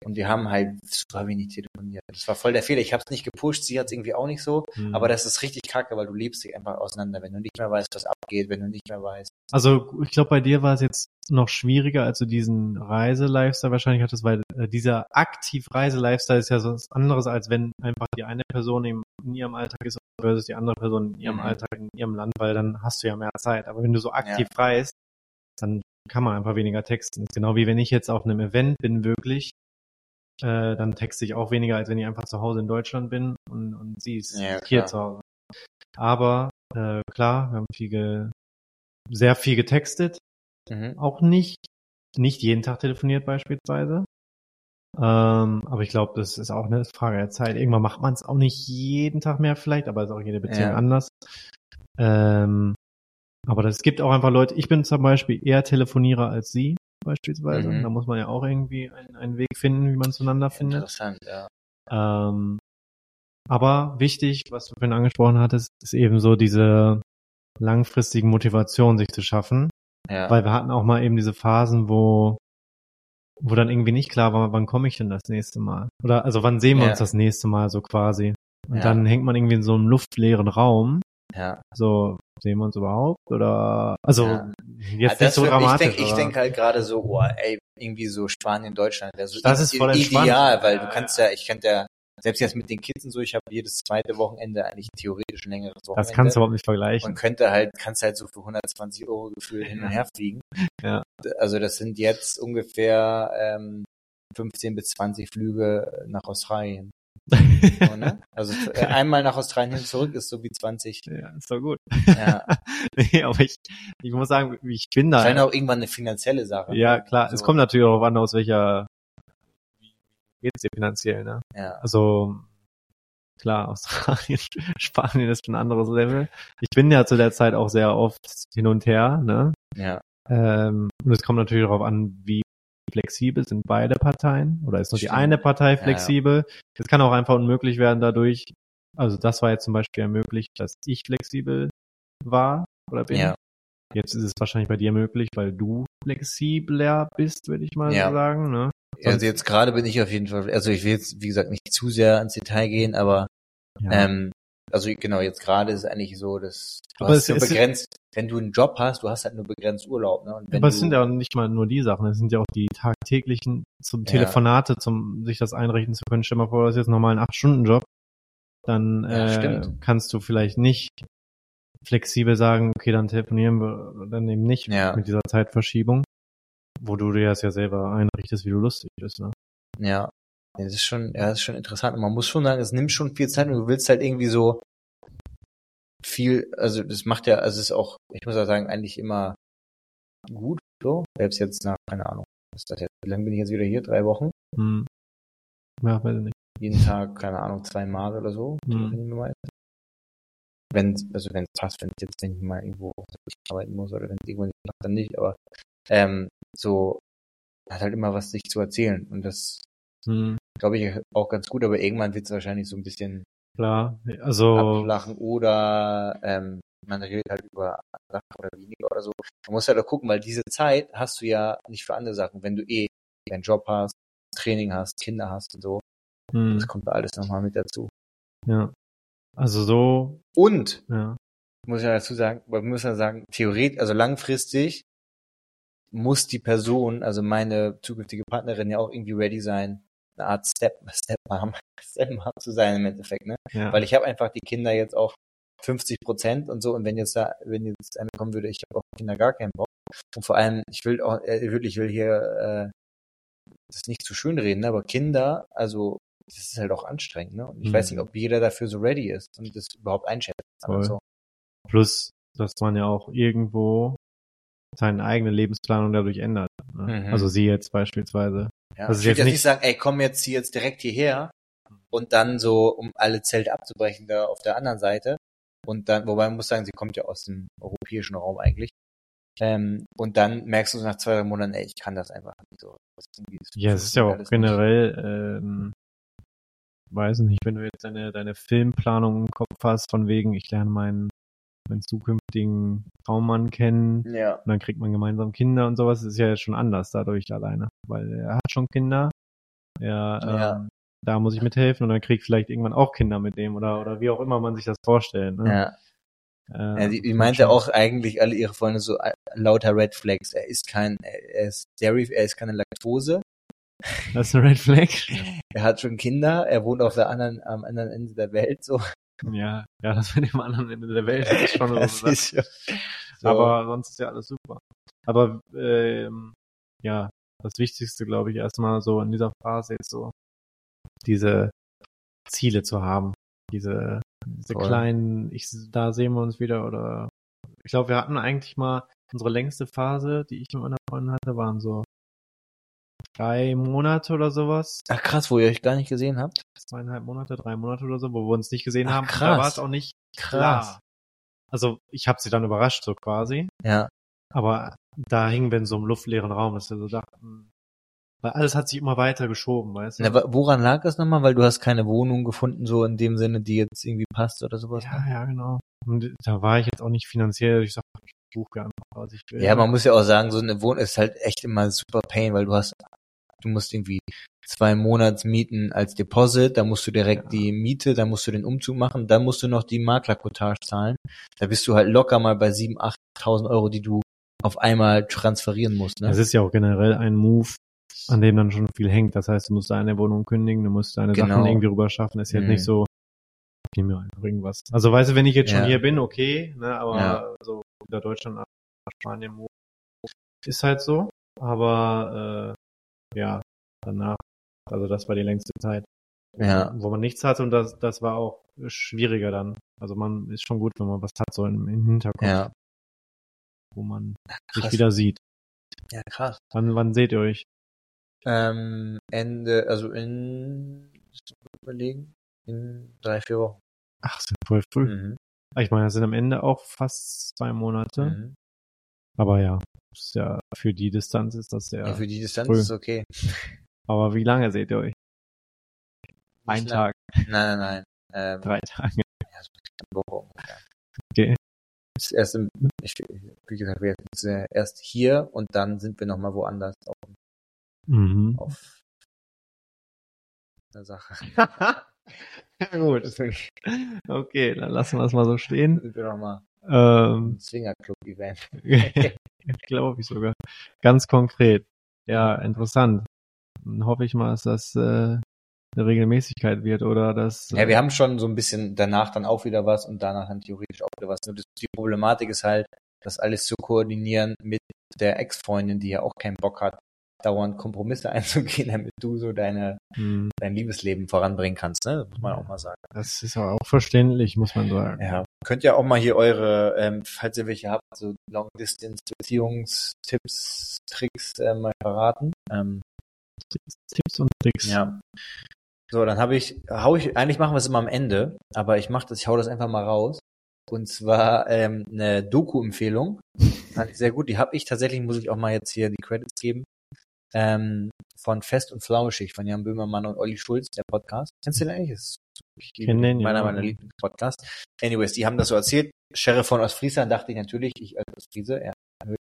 Und wir haben halt super wenig telefoniert. Das war voll der Fehler. Ich habe es nicht gepusht, sie hat es irgendwie auch nicht so. Hm. Aber das ist richtig kacke, weil du lebst dich einfach auseinander, wenn du nicht mehr weißt, was abgeht, wenn du nicht mehr weißt. Also ich glaube, bei dir war es jetzt noch schwieriger, als du diesen Reise-Lifestyle wahrscheinlich hattest, weil äh, dieser aktiv Reise-Lifestyle ist ja so was anderes, als wenn einfach die eine Person im, in ihrem Alltag ist versus die andere Person in ihrem Mhm. Alltag in ihrem Land, weil dann hast du ja mehr Zeit. Aber wenn du so aktiv reist, dann kann man einfach weniger texten. Genau wie wenn ich jetzt auf einem Event bin, wirklich, äh, dann texte ich auch weniger, als wenn ich einfach zu Hause in Deutschland bin und, und sie ist Ja, hier zu Hause. Aber äh, klar, wir haben viel ge sehr viel getextet, Mhm. auch nicht, nicht jeden Tag telefoniert beispielsweise. Ähm, aber ich glaube, das ist auch eine Frage der Zeit. Irgendwann macht man es auch nicht jeden Tag mehr vielleicht, aber ist auch jede Beziehung Ja. anders. Ähm, aber es gibt auch einfach Leute, ich bin zum Beispiel eher Telefonierer als sie beispielsweise. Mhm. Da muss man ja auch irgendwie einen, einen Weg finden, wie man zueinander findet. Interessant, ja. Ähm, aber wichtig, was du vorhin angesprochen hattest, ist eben so diese langfristigen Motivation, sich zu schaffen. Ja. Weil wir hatten auch mal eben diese Phasen, wo, wo dann irgendwie nicht klar war, wann komme ich denn das nächste Mal? Oder also wann sehen wir Ja. uns das nächste Mal so quasi? Und Ja. dann hängt man irgendwie in so einem luftleeren Raum. Ja. So, sehen wir uns überhaupt? Oder also Ja. jetzt Ja, nicht das so wird- dramatisch. Ich denke ich denk halt gerade so, oh, ey, irgendwie so Spanien, Deutschland, wäre so Das ist voll entspannt. ideal, weil Ja, du kannst ja, ich könnte ja, selbst jetzt mit den Kids und so, ich habe jedes zweite Wochenende eigentlich theoretisch ein längeres Wochenende. das kannst du überhaupt nicht vergleichen. und könnte halt, kannst halt so für 120 Euro gefühlt hin und her fliegen. Ja. Also das sind jetzt ungefähr ähm, 15 bis 20 Flüge nach Australien. So, ne? Also äh, einmal nach Australien hin zurück ist so wie 20. ja, ist doch gut. Ja. nee, aber ich, ich muss sagen, ich bin da. Dann auch irgendwann eine finanzielle Sache. Ja, klar. So. Es kommt natürlich auch an, aus welcher wie geht's dir finanziell, ne? Ja. Also klar, Australien, Spanien ist ein anderes Level. Ich bin ja zu der Zeit auch sehr oft hin und her, ne? Ja. Ähm, und es kommt natürlich darauf an, wie flexibel sind beide Parteien oder ist nur die Stimmt. eine Partei ja. flexibel. Es kann auch einfach unmöglich werden dadurch. Also das war jetzt zum Beispiel ermöglicht, dass ich flexibel war oder bin. Ja. Jetzt ist es wahrscheinlich bei dir möglich, weil du flexibler bist, würde ich mal Ja. so sagen. Ne? Also jetzt gerade bin ich auf jeden Fall, also ich will jetzt, wie gesagt, nicht zu sehr ins Detail gehen, aber Ja. ähm, also genau, jetzt gerade ist es eigentlich so, dass du Aber hast es- nur begrenzt, wenn du einen Job hast, du hast halt nur begrenzt Urlaub, ne? Aber es sind ja auch nicht mal nur die Sachen, es sind ja auch die tagtäglichen zum Ja. Telefonate, zum sich das einrichten zu können. Stell mal vor, du hast jetzt nochmal einen 8-Stunden-Job, dann Ja, äh, kannst du vielleicht nicht flexibel sagen, okay, dann telefonieren wir dann eben nicht Ja. mit dieser Zeitverschiebung, wo du dir das ja selber einrichtest, wie du lustig bist. Ne? ja, das ist schon, ja, das ist schon interessant. Und man muss schon sagen, es nimmt schon viel Zeit und du willst halt irgendwie so viel, also das macht ja, also es ist auch, ich muss ja sagen, eigentlich immer gut, so, selbst jetzt nach, keine Ahnung, ist das jetzt, wie lange bin ich jetzt wieder hier? Drei Wochen? Hm. Ja, weiß ich nicht. jeden Tag, keine Ahnung, zweimal oder so. Meistens. Wenn, also wenn es passt, wenn ich jetzt nicht mal irgendwo arbeiten muss oder wenn es irgendwo nicht passt, dann nicht, aber ähm, so hat halt immer was sich zu erzählen und das Hm. Glaube ich auch ganz gut, aber irgendwann wird es wahrscheinlich so ein bisschen Klar, also abflachen oder ähm, man redet halt über Sachen oder weniger oder so. Man muss halt auch gucken, weil diese Zeit hast du ja nicht für andere Sachen, wenn du eh deinen Job hast, Training hast, Kinder hast und so. hm, Das kommt da alles nochmal mit dazu. ja. Also so, Und ja. muss ich ja dazu sagen, wir müssen ja sagen, theoretisch, also langfristig muss die Person, also meine zukünftige Partnerin ja auch irgendwie ready sein, eine Art Step, Step Mom, Step Mom zu sein im Endeffekt, ne? Ja. Weil ich habe einfach die Kinder jetzt auch 50 Prozent und so und wenn jetzt da, wenn jetzt einer kommen würde, ich habe auf Kinder gar keinen Bock und vor allem, ich will auch, äh, wirklich, ich will hier äh, das nicht zu schön reden, ne? aber Kinder, also das ist halt auch anstrengend, ne? Und ich Mhm. weiß nicht, ob jeder dafür so ready ist und das überhaupt und So. Plus, dass man ja auch irgendwo seine eigene Lebensplanung dadurch ändert. Ne? Mhm. Also sie jetzt beispielsweise. Ja. Also ich würde jetzt nicht- sagen, ey, komm jetzt hier jetzt direkt hierher und dann so, um alle Zelte abzubrechen, da auf der anderen Seite. Und dann, wobei man muss sagen, sie kommt ja aus dem europäischen Raum eigentlich. Ähm, und dann merkst du nach zwei, drei Monaten, ey, ich kann das einfach nicht so. Ja, es ist ja auch generell, ähm, weiß nicht, wenn du jetzt deine, deine Filmplanung im Kopf hast, von wegen, ich lerne meinen, meinen zukünftigen Traummann kennen, Ja. und dann kriegt man gemeinsam Kinder und sowas, ist ja jetzt schon anders dadurch alleine. Weil er hat schon Kinder, er, Ja. ähm, da muss ich mithelfen und dann kriegt vielleicht irgendwann auch Kinder mit dem oder, oder wie auch immer man sich das vorstellt. Ne? Ja. Äh, Ja, die, die meinte schon- auch eigentlich alle ihre Freunde so äh, lauter Red Flags. Er ist kein, er ist Dairy, er ist keine Laktose. Das ist ein Red Flag. Er hat schon Kinder. Er wohnt auf der anderen, am anderen Ende der Welt. So. Ja, ja, das mit dem anderen Ende der Welt das ist schon so. Das ist ja, so. Aber sonst ist ja alles super. Aber ähm, ja, das Wichtigste, glaube ich, erstmal so in dieser Phase ist so diese Ziele zu haben. Diese, diese Voll. kleinen, ich, da sehen wir uns wieder oder ich glaube, wir hatten eigentlich mal unsere längste Phase, die ich mit meiner Freundin hatte, waren so drei Monate oder sowas. Ach krass, wo ihr euch gar nicht gesehen habt. Zweieinhalb Monate, drei Monate oder so, wo wir uns nicht gesehen Ach, haben. krass. Da war es auch nicht klar. Also ich habe sie dann überrascht so quasi. Ja. Aber da hingen wir in so einem luftleeren Raum, dass wir so dachten, weil alles hat sich immer weiter geschoben, weißt du? Na, wa- woran lag das nochmal? Weil du hast keine Wohnung gefunden, so in dem Sinne, die jetzt irgendwie passt oder sowas. ja, ne? ja, genau. Und da war ich jetzt auch nicht finanziell, ich sag, ich buche einfach, was ich will. Ja, man muss ja auch sagen, so eine Wohnung ist halt echt immer super pain, weil du hast, du musst irgendwie zwei Monatsmieten als Deposit, da musst du direkt Ja. die Miete, da musst du den Umzug machen, dann musst du noch die Maklerquotage zahlen. Da bist du halt locker mal bei 7.000, 8.000 Euro, die du auf einmal transferieren musst. Ne? Es ist ja auch generell ein Move, an dem dann schon viel hängt. Das heißt, du musst deine Wohnung kündigen, du musst deine Genau. Sachen irgendwie rüber schaffen. Ist jetzt Mhm. nicht so, nehme mir einfach irgendwas. Also weißt du, wenn ich jetzt schon Ja. hier bin, okay, ne, aber Ja. so über Deutschland nach Spanien ist halt so. Aber ja, danach, also das war die längste Zeit. Ja. Wo man nichts hatte und das, das war auch schwieriger dann. Also man ist schon gut, wenn man was hat, so im, im Hinterkopf, Ja. wo man sich Krass. wieder sieht. Ja, krass. Wann, wann seht ihr euch? Ähm, Ende, also in, überlegen, in drei, vier Wochen. Ach, sind voll früh. Mhm. Ich meine, das sind am Ende auch fast zwei Monate. Mhm. Aber ja, ist ja, für die Distanz ist das sehr. Ja, für die Distanz früh. ist es okay. aber wie lange seht ihr euch? Ein Tag. Nein, nein, nein. Ähm, drei Tage. ja, so eine Woche ungefähr. Okay. Das ist erst im, ich, wie gesagt, wir sind erst hier und dann sind wir nochmal woanders auf, Mhm. auf eine Sache. ja, gut. Okay, dann lassen wir es mal so stehen. sind wir nochmal Ähm, Swingerclub-Event. Glaube ich sogar. Ganz konkret. Ja, interessant. Dann hoffe ich mal, dass das äh, eine Regelmäßigkeit wird oder dass. Ja, wir haben schon so ein bisschen danach dann auch wieder was und danach dann theoretisch auch wieder was. Nur die Problematik ist halt, das alles zu koordinieren mit der Ex-Freundin, die ja auch keinen Bock hat, dauernd Kompromisse einzugehen, damit du so deine, Hm, dein Liebesleben voranbringen kannst, ne? Das muss man auch mal sagen. Das ist aber auch verständlich, muss man sagen. Ja. Könnt ihr auch mal hier eure, ähm, falls ihr welche habt, so Long-Distance-Beziehungstipps, Tricks äh, mal verraten. Ähm, Tipps, Tipps und Tricks. ja. So, dann habe ich, hau ich, eigentlich machen wir es immer am Ende, aber ich mach das, ich hau das einfach mal raus. Und zwar ähm, eine Doku-Empfehlung. Fand ich sehr gut. Die habe ich tatsächlich, muss ich auch mal jetzt hier die Credits geben. Ähm, von Fest und Flauschig von Jan Böhmermann und Olli Schulz, der Podcast. Kennst du den eigentlich? Ich liebe den, meiner ja. meiner Lieblingspodcasts. Anyways, die haben das so erzählt. Sheriff von Ostfriesland dachte ich natürlich, ich als Ostfriese, ja,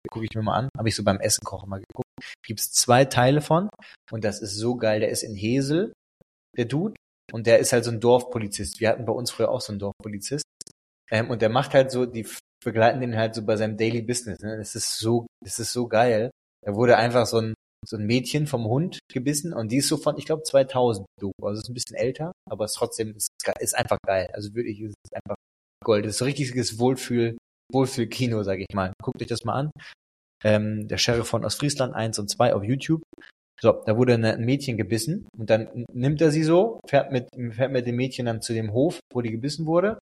gucke ich mir mal an. Habe ich so beim Essen kochen mal geguckt. Gibt's zwei Teile von und das ist so geil. Der ist in Hesel, der Dude, und der ist halt so ein Dorfpolizist. Wir hatten bei uns früher auch so einen Dorfpolizist. Ähm, und der macht halt so, die begleiten den halt so bei seinem Daily Business. Ne? Das ist so, das ist so geil. Da wurde einfach so ein, so ein Mädchen vom Hund gebissen und die ist so von, ich glaube, 2000 Doku. Also ist ein bisschen älter, aber es trotzdem ist, ist einfach geil. Also wirklich ist es einfach Gold. Das ist so richtiges Wohlfühl, Wohlfühl-Kino, sag ich mal. Guckt euch das mal an. Ähm, der Sheriff von Ostfriesland 1 und 2 auf YouTube. So, da wurde ein Mädchen gebissen und dann nimmt er sie so, fährt mit, fährt mit dem Mädchen dann zu dem Hof, wo die gebissen wurde.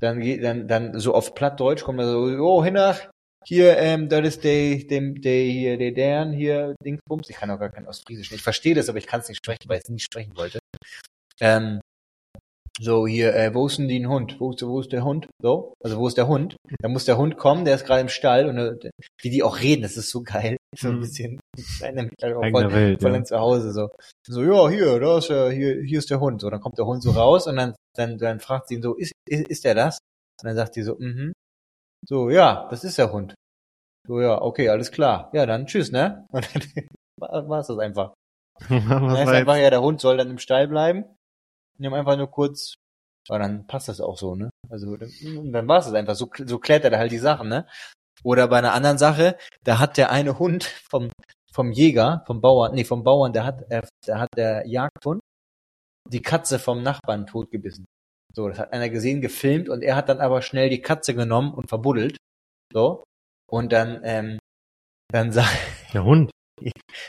Dann geht, dann, dann so auf Plattdeutsch kommt er so, oh, hinach, hier, ähm, das ist der, dem, der hier, der deren hier, Dingsbums. Ich kann auch gar kein Ostfriesisch. Ich verstehe das, aber ich kann es nicht sprechen, weil ich es nicht sprechen wollte. Ähm, so, hier, äh, wo ist denn die Hund? Wo ist, wo ist der Hund? So, also wo ist der Hund? Da muss der Hund kommen, der ist gerade im Stall und äh, wie die auch reden, das ist so geil. So ein Mhm. bisschen eine, also Eigene voll, Welt, voll ja. zu Hause so. So, ja, hier, da ist ja, hier, hier ist der Hund. So, dann kommt der Hund so raus und dann, dann, dann fragt sie ihn so, ist, ist, ist der das? Und dann sagt die so, mhm. So, ja, das ist der Hund. So, ja, okay, alles klar. Ja, dann tschüss, ne? Und dann war war's das einfach. Was Dann ist war einfach, ja, der Hund soll dann im Stall bleiben. Und haben einfach nur kurz, aber dann passt das auch so, ne? Also, dann, dann war es einfach. So, so klärt er da halt die Sachen, ne? Oder bei einer anderen Sache, da hat der eine Hund vom, vom Jäger, vom Bauern, nee, vom Bauern, der hat, äh, der hat der Jagdhund die Katze vom Nachbarn totgebissen. So, das hat einer gesehen, gefilmt und er hat dann aber schnell die Katze genommen und verbuddelt. So. Und dann, ähm, dann sagt, Der Hund.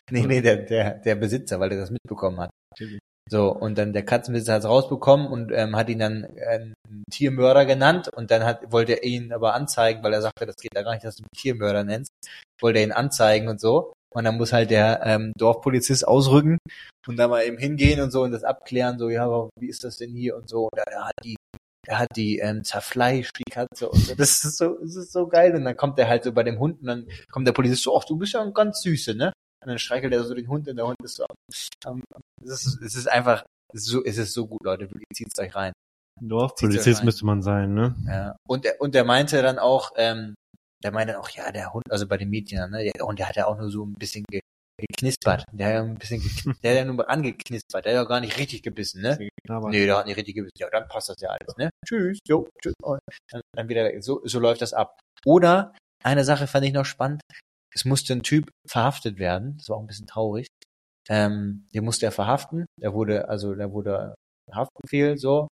Nee, nee, der, der, der Besitzer, weil er das mitbekommen hat. So, und dann der Katzenbesitzer hat es rausbekommen und ähm, hat ihn dann äh, einen Tiermörder genannt und dann hat, wollte er ihn aber anzeigen, weil er sagte, das geht da gar nicht, dass du Tiermörder nennst, wollte er ihn anzeigen und so. Und dann muss halt der ähm, Dorfpolizist ausrücken und da mal eben hingehen und so und das abklären, so, ja, aber wie ist das denn hier und so. Und er hat die, er hat die ähm, zerfleischt, die Katze und so. Das ist so, das ist so geil. Und dann kommt er halt so bei dem Hund und dann kommt der Polizist so, ach, du bist ja ein ganz Süße, ne? Und dann streichelt er so den Hund und der Hund ist so am, am es ist, es ist einfach so, es ist so gut, Leute, zieht's euch rein. Dorfpolizist müsste man sein, ne? Ja. Und er, und der meinte dann auch, ähm, der meinte auch, ja, der Hund, also bei den Mädchen, ne, der, und der hat ja auch nur so ein bisschen ge, geknispert. Der hat ja ein bisschen, der hat ja nur angeknispert, der hat ja gar nicht richtig gebissen, ne? Nee, der hat nicht richtig gebissen. Ja, dann passt das ja alles, ne? Tschüss, jo, tschüss. Dann, dann wieder weg. So, so läuft das ab. Oder, eine Sache fand ich noch spannend. Es musste ein Typ verhaftet werden. Das war auch ein bisschen traurig. Ähm, den musste er verhaften. Der wurde, also, der wurde Haftbefehl, so.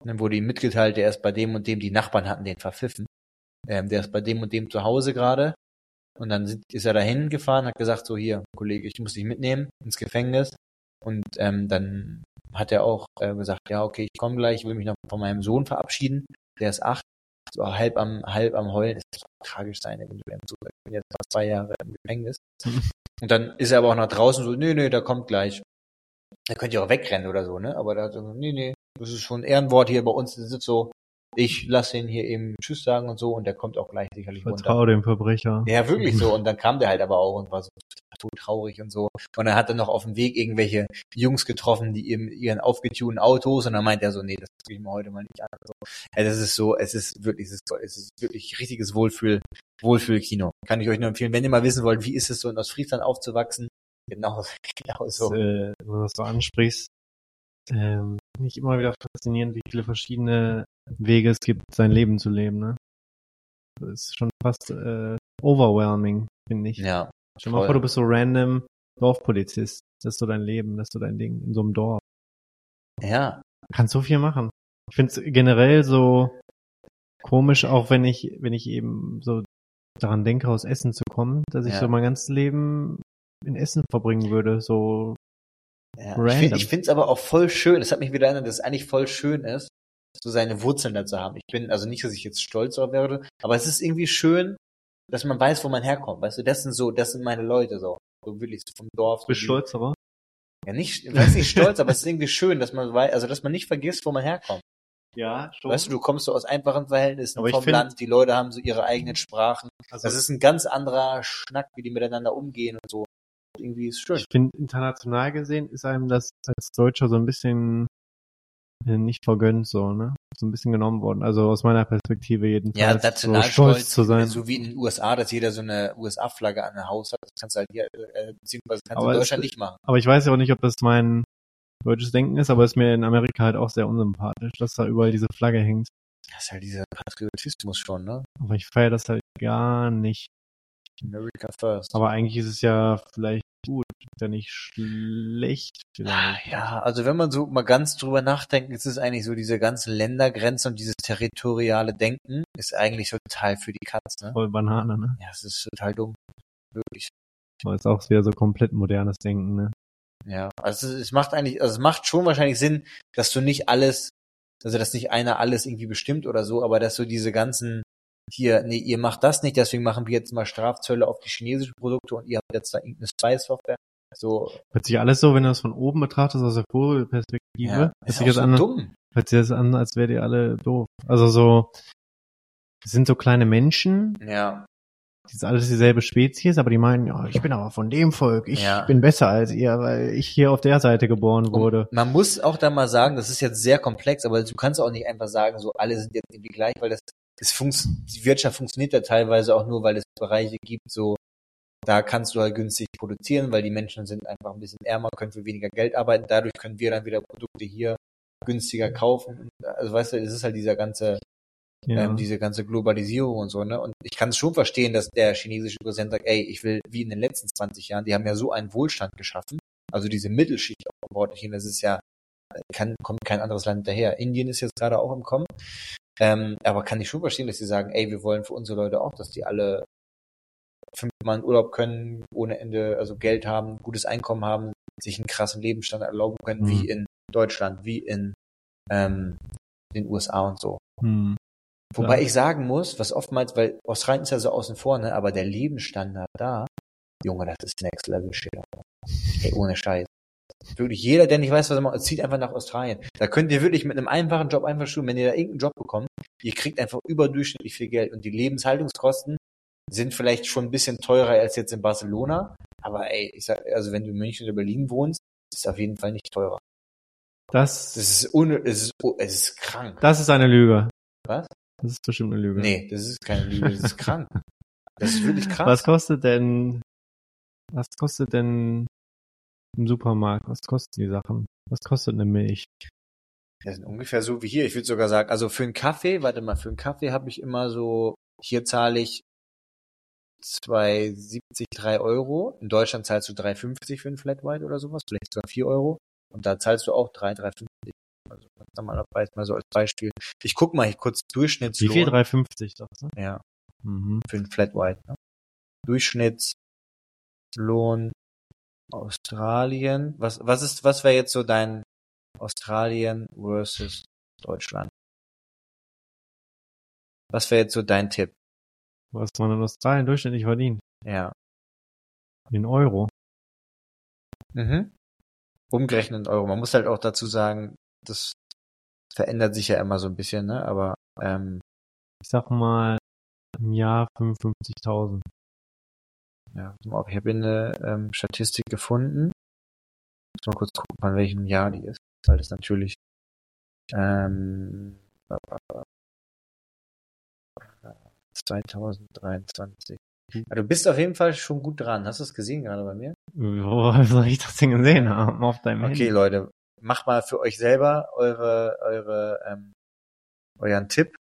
Und dann wurde ihm mitgeteilt, der ist bei dem und dem, die Nachbarn hatten den verpfiffen. Ähm, der ist bei dem und dem zu Hause gerade. Und dann sind, ist er dahin gefahren, hat gesagt, so hier, Kollege, ich muss dich mitnehmen ins Gefängnis. Und ähm, dann hat er auch äh, gesagt, ja, okay, ich komme gleich, ich will mich noch von meinem Sohn verabschieden. Der ist acht, so halb am, halb am Heulen. Das ist tragisch sein, wenn du deinem Sohn ich bin jetzt fast zwei Jahre im Gefängnis. Und dann ist er aber auch nach draußen so, nee, nee, der kommt gleich. Da könnt ihr auch wegrennen oder so, ne? Aber da hat er so, nee, nee, das ist schon ein Ehrenwort hier bei uns, das ist so, ich lasse ihn hier eben Tschüss sagen und so und der kommt auch gleich sicherlich runter. vertrau dem Verbrecher. Ja, wirklich so. Und dann kam der halt aber auch und war so traurig und so. Und dann hat er noch auf dem Weg irgendwelche Jungs getroffen, die eben ihren aufgetunten Autos und dann meint er so, nee, das tue ich mir heute mal nicht an. So. Ja, das ist so, es ist wirklich, es ist, es ist wirklich richtiges Wohlfühl, Wohlfühlkino. Kann ich euch nur empfehlen, wenn ihr mal wissen wollt, wie ist es so in Ostfriesland aufzuwachsen, genau, genau so. Das, äh, wo du das so ansprichst, ähm, finde ich immer wieder faszinierend, wie viele verschiedene Wege es gibt, sein Leben zu leben, ne? Das ist schon fast äh, overwhelming, finde ich. Ja, Stell dir mal vor, du bist so random Dorfpolizist. Das ist so dein Leben, das ist so dein Ding in so einem Dorf. ja, kannst so viel machen. Ich finde es generell so komisch, auch wenn ich, wenn ich eben so daran denke, aus Essen zu kommen, dass ich Ja. so mein ganzes Leben in Essen verbringen würde. So, Ja, Random. ich finde ich finde es aber auch voll schön, das hat mich wieder erinnert, dass es eigentlich voll schön ist, so seine Wurzeln da zu haben. Ich bin, also nicht, dass ich jetzt stolz darauf wäre, aber es ist irgendwie schön, dass man weiß, wo man herkommt. Weißt du, das sind so, das sind meine Leute so. So wirklich so vom Dorf. So bist stolz darauf? Ja, nicht, ich weiß nicht stolz, aber es ist irgendwie schön, dass man weiß, also dass man nicht vergisst, wo man herkommt. Ja, schon. Weißt du, du kommst so aus einfachen Verhältnissen Aber ich vom find- Land, die Leute haben so ihre eigenen Sprachen. also, Das ist ein ganz anderer Schnack, wie die miteinander umgehen und so. Irgendwie ist schön. ich finde, international gesehen ist einem das als Deutscher so ein bisschen nicht vergönnt, so, ne? So ein bisschen genommen worden. Also aus meiner Perspektive jedenfalls. Ja, so Nationalstolz, stolz zu sein. so wie in den USA, dass jeder so eine USA-Flagge an der Haus hat, das kannst du halt hier, äh, beziehungsweise kannst du in es- Deutschland nicht machen. Aber ich weiß ja auch nicht, ob das mein deutsches Denken ist, aber ist mir in Amerika halt auch sehr unsympathisch, dass da überall diese Flagge hängt. Das ist halt dieser Patriotismus schon, ne? Aber ich feiere das halt gar nicht. America first. Aber eigentlich ist es ja vielleicht gut, ist ja nicht schlecht vielleicht. Ja, also wenn man so mal ganz drüber nachdenkt, ist es eigentlich so, diese ganzen Ländergrenzen und dieses territoriale Denken ist eigentlich total für die Katz, ne? Voll Banane, ne? Ja, es ist total dumm. Wirklich. Aber ist auch wieder so komplett modernes Denken, ne? Ja, also es, es macht eigentlich, also es macht schon wahrscheinlich Sinn, dass du nicht alles, also dass nicht einer alles irgendwie bestimmt oder so, aber dass du diese ganzen hier, nee, ihr macht das nicht, deswegen machen wir jetzt mal Strafzölle auf die chinesischen Produkte und ihr habt jetzt da irgendeine Spy-Software. So, Hört sich alles so, wenn du das von oben betrachtest, aus der Vogelperspektive, ja, hört ist sich das so an, dumm. hört sich das an, als wärt ihr alle doof. Also so, sind so kleine Menschen, Ja, die sind alles dieselbe Spezies, aber die meinen, ja, ich bin aber von dem Volk, ich Ja. bin besser als ihr, weil ich hier auf der Seite geboren wurde. Und man muss auch da mal sagen, das ist jetzt sehr komplex, aber du kannst auch nicht einfach sagen, so alle sind jetzt irgendwie gleich, weil das, es funkt, die Wirtschaft funktioniert ja teilweise auch nur, weil es Bereiche gibt, so da kannst du halt günstig produzieren, weil die Menschen sind einfach ein bisschen ärmer, können für weniger Geld arbeiten, dadurch können wir dann wieder Produkte hier günstiger kaufen. Also weißt du, es ist halt dieser ganze, Ja. ähm, diese ganze Globalisierung und so, ne? Und ich kann es schon verstehen, dass der chinesische Präsident sagt, ey, ich will, wie in den letzten 20 Jahren, die haben ja so einen Wohlstand geschaffen, also diese Mittelschicht aufgebaut, China, das ist ja, kann, kommt kein anderes Land daher. Indien ist jetzt gerade auch im Kommen. Ähm, aber kann ich schon verstehen, dass sie sagen, ey, wir wollen für unsere Leute auch, dass die alle fünfmal in Urlaub können, ohne Ende, also Geld haben, gutes Einkommen haben, sich einen krassen Lebensstandard erlauben können, Mhm. wie in Deutschland, wie in ähm, den USA und so. Hm. Wobei Ja. ich sagen muss, was oftmals, weil Australien ist ja so außen vor, ne, aber der Lebensstandard da, Junge, das ist Next Level Shit. Ey, ohne Scheiß. Wirklich, jeder, der nicht weiß, was er macht, zieht einfach nach Australien. Da könnt ihr wirklich mit einem einfachen Job einfach studieren, wenn ihr da irgendeinen Job bekommt, ihr kriegt einfach überdurchschnittlich viel Geld und die Lebenshaltungskosten sind vielleicht schon ein bisschen teurer als jetzt in Barcelona, aber ey, ich sag, also wenn du in München oder Berlin wohnst, ist es auf jeden Fall nicht teurer. Das, Das ist un, es ist, es ist krank. das ist eine Lüge. Was? Das ist bestimmt eine Lüge. Nee, das ist keine Lüge, das ist krank. Das ist wirklich krass. Was kostet denn, was kostet denn im Supermarkt? Was kosten die Sachen? Was kostet eine Milch? Das sind ungefähr so wie hier. Ich würde sogar sagen, also für einen Kaffee, warte mal, für einen Kaffee habe ich immer so, hier zahle ich 2,70, 3 Euro. In Deutschland zahlst du 3,50 für einen Flat White oder sowas, vielleicht sogar 4 Euro. Und da zahlst du auch 3, 3,50. Also ganz normaler Preis mal so als Beispiel. Ich guck mal hier kurz Wie Durchschnittslohn. viel? 3,50 doch, ne? Ja, Mhm. für einen Flat White. Ne? Durchschnittslohn Australien. Was, was ist, was wäre jetzt so dein Australien versus Deutschland? Was wäre jetzt so dein Tipp? Was man in Australien durchschnittlich verdient? Ja. In Euro. Mhm. Umgerechnet in Euro. Man muss halt auch dazu sagen, das verändert sich ja immer so ein bisschen, ne? Aber ähm, Ich sag mal, im Jahr 55.000. ja, pass mal auf, ich habe eine ähm, Statistik gefunden. Muss mal kurz gucken, von welchem Jahr die ist, weil das natürlich ähm, 2023. Ja, du bist auf jeden Fall schon gut dran. Hast du es gesehen gerade bei mir? Wo soll ich das denn gesehen haben? Auf deinem Okay, Handy? Leute, macht mal für euch selber eure, eure, ähm, euren Tipp.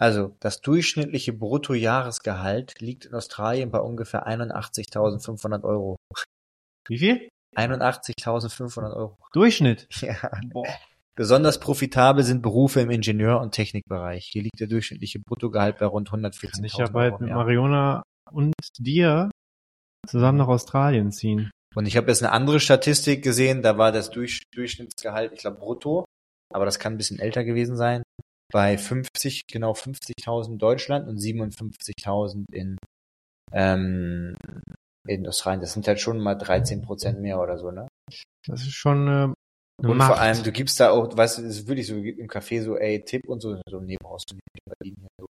Also, das durchschnittliche Bruttojahresgehalt liegt in Australien bei ungefähr 81.500 Euro. Wie viel? 81.500 Euro. Durchschnitt. Ja. Boah. Besonders profitabel sind Berufe im Ingenieur- und Technikbereich. Hier liegt der durchschnittliche Bruttogehalt bei rund 114.000 Kann ich ja Euro. bald mit. Mariona und dir zusammen nach Australien ziehen. Und ich habe jetzt eine andere Statistik gesehen, da war das Durch Durchschnittsgehalt, ich glaube brutto, aber das kann ein bisschen älter gewesen sein, bei 50, genau 50.000 in Deutschland und 57.000 in, ähm, in Australien. Das sind halt schon mal 13 Prozent mehr oder so, ne? Das ist schon äh, Und Macht. vor allem, du gibst da auch, weißt du, es ist wirklich so im Café so, ey, Tipp und so, so, nee, brauchst du nicht, verdienen hier so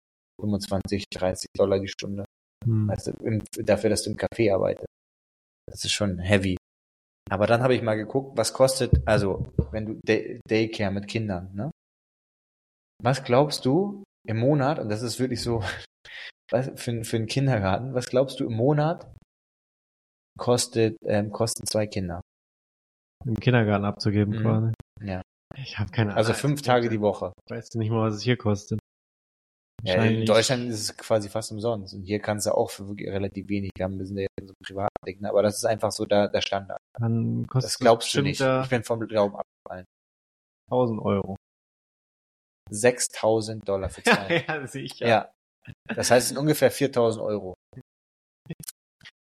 25, 30 Dollar die Stunde. Hm. Weißt du, im, dafür, dass du im Café arbeitest. Das ist schon heavy. Aber dann habe ich mal geguckt, was kostet, also wenn du Day Daycare mit Kindern, ne? Was glaubst du im Monat, und das ist wirklich so, was, für, für einen Kindergarten, was glaubst du im Monat, kostet, ähm, kosten zwei Kinder. Im Kindergarten abzugeben Mhm. quasi. Ja. Ich habe keine Ahnung. Also fünf Tage die Woche. Ich weiß nicht mal, was es hier kostet. Ja, in Deutschland ist es quasi fast umsonst. Und hier kannst du auch für wirklich relativ wenig haben. Wir sind ja so einem privaten Ding, ne? aber das ist einfach so der, der Standard. Dann kostet Das glaubst du nicht. Ich bin vom Glauben abgefallen. 1000 Euro. 6000 Dollar für zwei. ja, sicher. ja. Das heißt, es sind ungefähr 4000 Euro.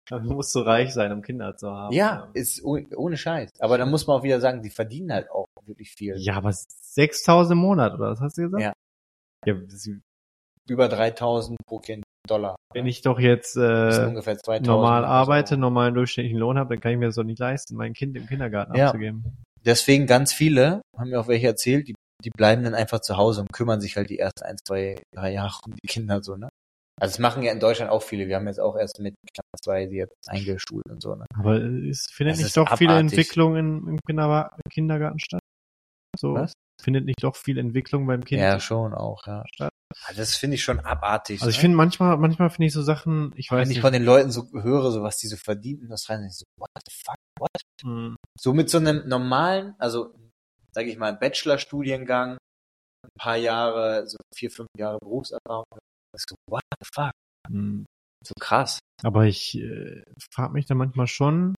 Dann musst du reich sein, um Kinder zu haben. Ja, ist oh- ohne Scheiß. Aber da muss man auch wieder sagen, die verdienen halt auch wirklich viel. Ja, aber 6000 im Monat, oder was hast du gesagt? Ja. Ja, Über 3000 pro Kind Dollar. wenn ich doch jetzt äh, ungefähr 2000. normal Euro. arbeite, normalen durchschnittlichen Lohn habe, dann kann ich mir das doch nicht leisten, mein Kind im Kindergarten Ja. abzugeben. Deswegen ganz viele, haben mir auch welche erzählt, die, die bleiben dann einfach zu Hause und kümmern sich halt die ersten ein, zwei, drei Jahre um die Kinder so, ne? Also das machen ja in Deutschland auch viele. Wir haben jetzt auch erst mit knapp zwei die jetzt eingeschult und so, ne? Aber es findet Das nicht doch viele abartig. Entwicklung in, im Kindergarten statt? So, Was? findet nicht doch viel Entwicklung beim Kind Ja, schon auch, ja. statt? Also Das finde ich schon abartig. Also ich ne? finde manchmal, manchmal finde ich so Sachen, ich weiß wenn ich nicht, von den Leuten so höre, so was die so verdienen in Australien, ich so, what the fuck, what? hm, So mit so einem normalen, also sage ich mal, Bachelorstudiengang, ein paar Jahre, so vier, fünf Jahre Berufserfahrung, so, what the fuck? hm. So krass. Aber ich äh, frage mich da manchmal schon,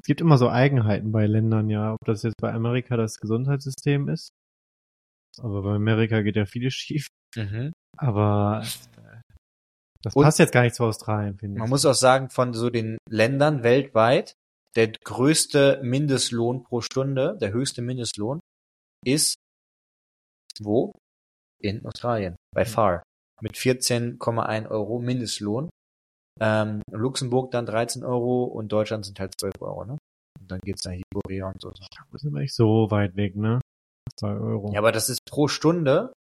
es gibt immer so Eigenheiten bei Ländern, ja, ob das jetzt bei Amerika das Gesundheitssystem ist. Aber bei Amerika geht ja vieles schief. Mhm. Aber das Und- passt jetzt gar nicht zu Australien, finde ich. Man muss auch sagen, von so den Ländern weltweit, der größte Mindestlohn pro Stunde, der höchste Mindestlohn, ist wo? In Australien, by far. Mit 14,1 Euro Mindestlohn. Ähm, Luxemburg dann 13 Euro und Deutschland sind halt 12 Euro, ne? Und dann geht's nach Korea und so. Das ist immer nicht so weit weg, ne? Zwei Euro. Ja, aber das ist pro Stunde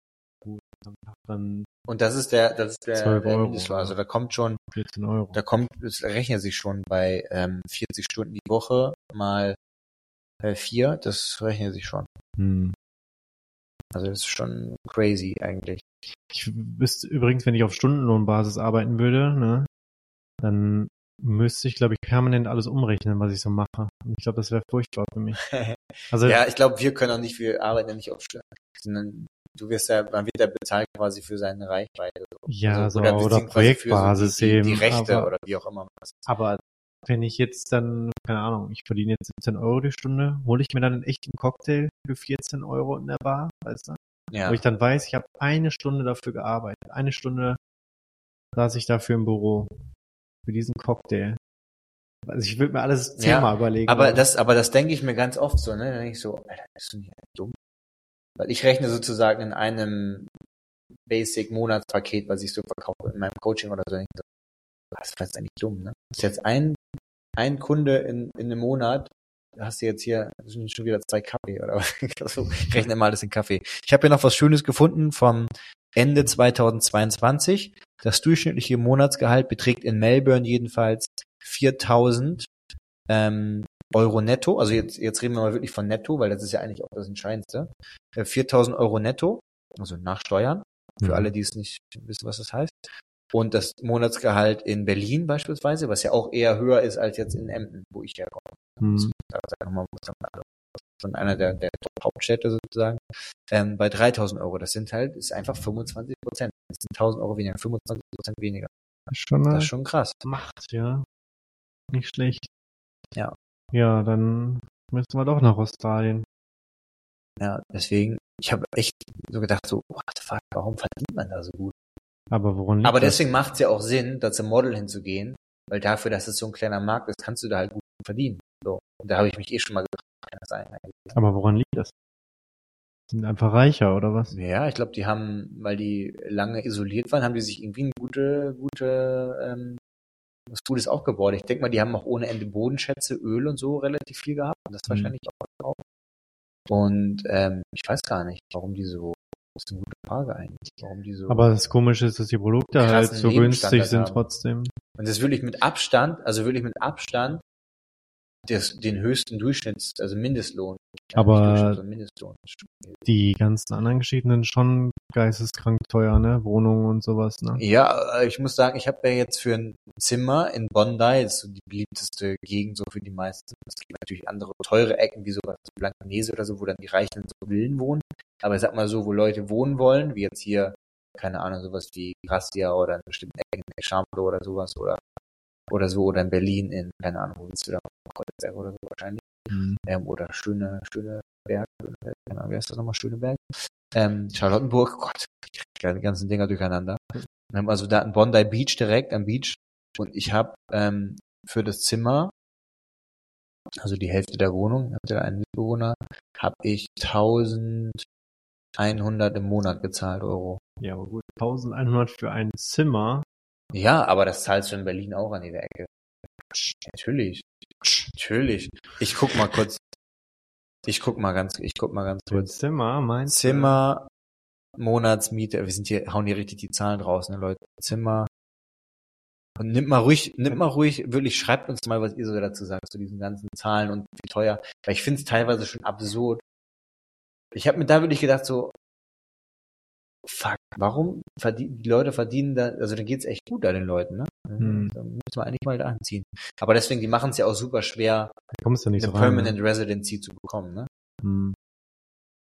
Dann und das ist der, das ist der, 12 der Euro, Mindestlohn. Also da kommt schon 14 Euro. Da kommt, es rechnet sich schon bei ähm, 40 Stunden die Woche mal äh, vier, das rechnet sich schon. Hm. Also das ist schon crazy eigentlich. Ich wüsste übrigens, wenn ich auf Stundenlohnbasis arbeiten würde, ne, dann müsste ich, glaube ich, permanent alles umrechnen, was ich so mache. Und ich glaube, das wäre furchtbar für mich. Also ja, ich glaube, wir können auch nicht, wir arbeiten ja nicht auf sondern du wirst ja, man wird ja bezahlt quasi für seine Reichweite. So. Ja, so, oder oder Projektbasis die, die, die eben, Rechte aber- oder wie auch immer. Aber wenn ich jetzt dann, keine Ahnung, ich verdiene jetzt 17 Euro die Stunde, hole ich mir dann einen echten Cocktail für 14 Euro in der Bar, weißt du? Ja, Wo ich dann weiß, ich habe eine Stunde dafür gearbeitet. Eine Stunde saß ich dafür im Büro. Für diesen Cocktail. Also ich würde mir alles Ja, zehnmal überlegen. aber das, aber das denke ich mir ganz oft so, ne? Dann denke ich so, Alter, bist du nicht dumm? Weil ich rechne sozusagen in einem Basic-Monatspaket, was ich so verkaufe in meinem Coaching oder so. Das ist eigentlich dumm, ne? Das ist jetzt ein, ein Kunde in, in einem Monat, hast du jetzt hier schon wieder zwei Kaffee oder was. Also, ich rechne mal alles in Kaffee. Ich habe hier noch was Schönes gefunden vom Ende 2022. Das durchschnittliche Monatsgehalt beträgt in Melbourne jedenfalls 4000 ähm, Euro netto. Also jetzt, jetzt reden wir mal wirklich von netto, weil das ist ja eigentlich auch das Entscheidendste. Äh, 4000 Euro netto, also nach Steuern, für Mhm. alle, die es nicht wissen, was das heißt. Und das Monatsgehalt in Berlin beispielsweise, was ja auch eher höher ist als jetzt in Emden, wo ich herkomme. Hm. Nochmal von einer der, der Top-Hauptstädte sozusagen, ähm, bei 3000 Euro. Das sind halt, ist einfach 25 Prozent. Das sind 1000 Euro weniger, 25 Prozent weniger. Das ist schon Das eine ist schon krass. Macht, ja. Nicht schlecht. Ja. Ja, dann müssen wir doch nach Australien. Ja, deswegen, ich habe echt so gedacht, so, what the fuck, warum verdient man da so gut? Aber woran liegt Aber deswegen macht es ja auch Sinn, da zum Model hinzugehen, weil dafür, dass es so ein kleiner Markt ist, kannst du da halt gut verdienen. So. Und da habe ich mich eh schon mal gefragt, kann das sein eigentlich? Aber woran liegt das? Sind einfach reicher, oder was? Ja, ich glaube, die haben, weil die lange isoliert waren, haben die sich irgendwie eine gute, gute, ähm, was Gutes aufgebaut. Ich denke mal, die haben auch ohne Ende Bodenschätze, Öl und so relativ viel gehabt. Und das Mhm. wahrscheinlich auch. Und ähm, ich weiß gar nicht, warum die so, das ist eine gute Frage eigentlich, warum die so. Aber das Komische ist, dass die Produkte halt so günstig sind haben. trotzdem. Und das ist wirklich mit Abstand, also wirklich mit Abstand, des, den höchsten Durchschnitts, also Mindestlohn. Aber- Mindestlohn. Die ganzen anderen Geschichten sind schon geisteskrank teuer, ne? Wohnungen und sowas, ne? Ja, äh, ich muss sagen, ich habe ja jetzt für ein Zimmer in Bondi, das ist so die beliebteste Gegend so für die meisten. Es gibt natürlich andere teure Ecken, wie sowas wie Blankenese oder so, wo dann die Reichen in so Villen wohnen. Aber ich sag mal so, wo Leute wohnen wollen, wie jetzt hier, keine Ahnung, sowas wie Gracia oder in bestimmten Ecken in Chambre oder sowas oder oder so oder in Berlin in, keine Ahnung, wo willst du da? Kreuzberg oder so wahrscheinlich. Mhm. Ähm, oder Schöne, Schöneberg, Schöneberg, keine Ahnung, wer ist das nochmal? Schöneberg? Ähm, Charlottenburg, Gott, ich kriege die ganzen Dinger durcheinander. Ähm, also da in Bondi Beach direkt am Beach und ich habe ähm, für das Zimmer, also die Hälfte der Wohnung, hatte einen Mitbewohner, habe ich 1100 im Monat gezahlt Euro. Ja, aber gut. 1100 für ein Zimmer. Ja, aber das zahlst du in Berlin auch an jeder Ecke. Natürlich. Natürlich. Ich guck mal kurz. Ich guck mal ganz, ich guck mal ganz kurz. Zimmer, meinst du? Zimmer, Monatsmiete, wir sind hier, hauen hier richtig die Zahlen raus, ne, Leute. Zimmer. Und nimmt mal ruhig, nimmt mal ruhig, wirklich, schreibt uns mal, was ihr so dazu sagt, zu diesen ganzen Zahlen und wie teuer. Weil ich finde es teilweise schon absurd. Ich habe mir da wirklich gedacht, so, fuck, warum verdienen, die Leute verdienen da, also dann geht's echt gut da den Leuten, ne? Hm. Da müssen wir eigentlich mal da anziehen. Aber deswegen, die machen es ja auch super schwer, eine so rein. Permanent Residency zu bekommen, ne? Ne? Hm.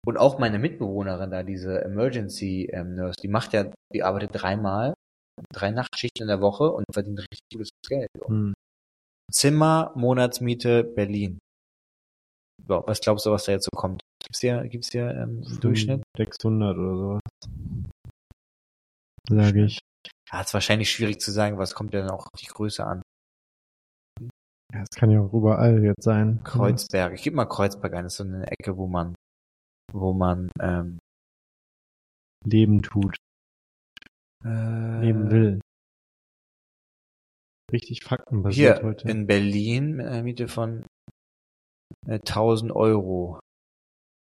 Und auch meine Mitbewohnerin da, diese Emergency ähm, Nurse, die macht ja, die arbeitet dreimal, drei Nachtschichten in der Woche und verdient richtig gutes Geld. Hm. Zimmer, Monatsmiete, Berlin. So, was glaubst du, was da jetzt so kommt? Gibt's hier, gibt's hier ähm, Durchschnitt? 600 oder sowas. Sage ich. Ja, ist wahrscheinlich schwierig zu sagen, was kommt denn auch die Größe an? Ja, es kann ja auch überall jetzt sein. Kreuzberg. Ich gebe mal Kreuzberg ein, das ist so eine Ecke, wo man, wo man ähm, Leben tut, äh, leben will. Richtig faktenbasiert Hier heute. in Berlin mit einer Miete von äh, 1000 Euro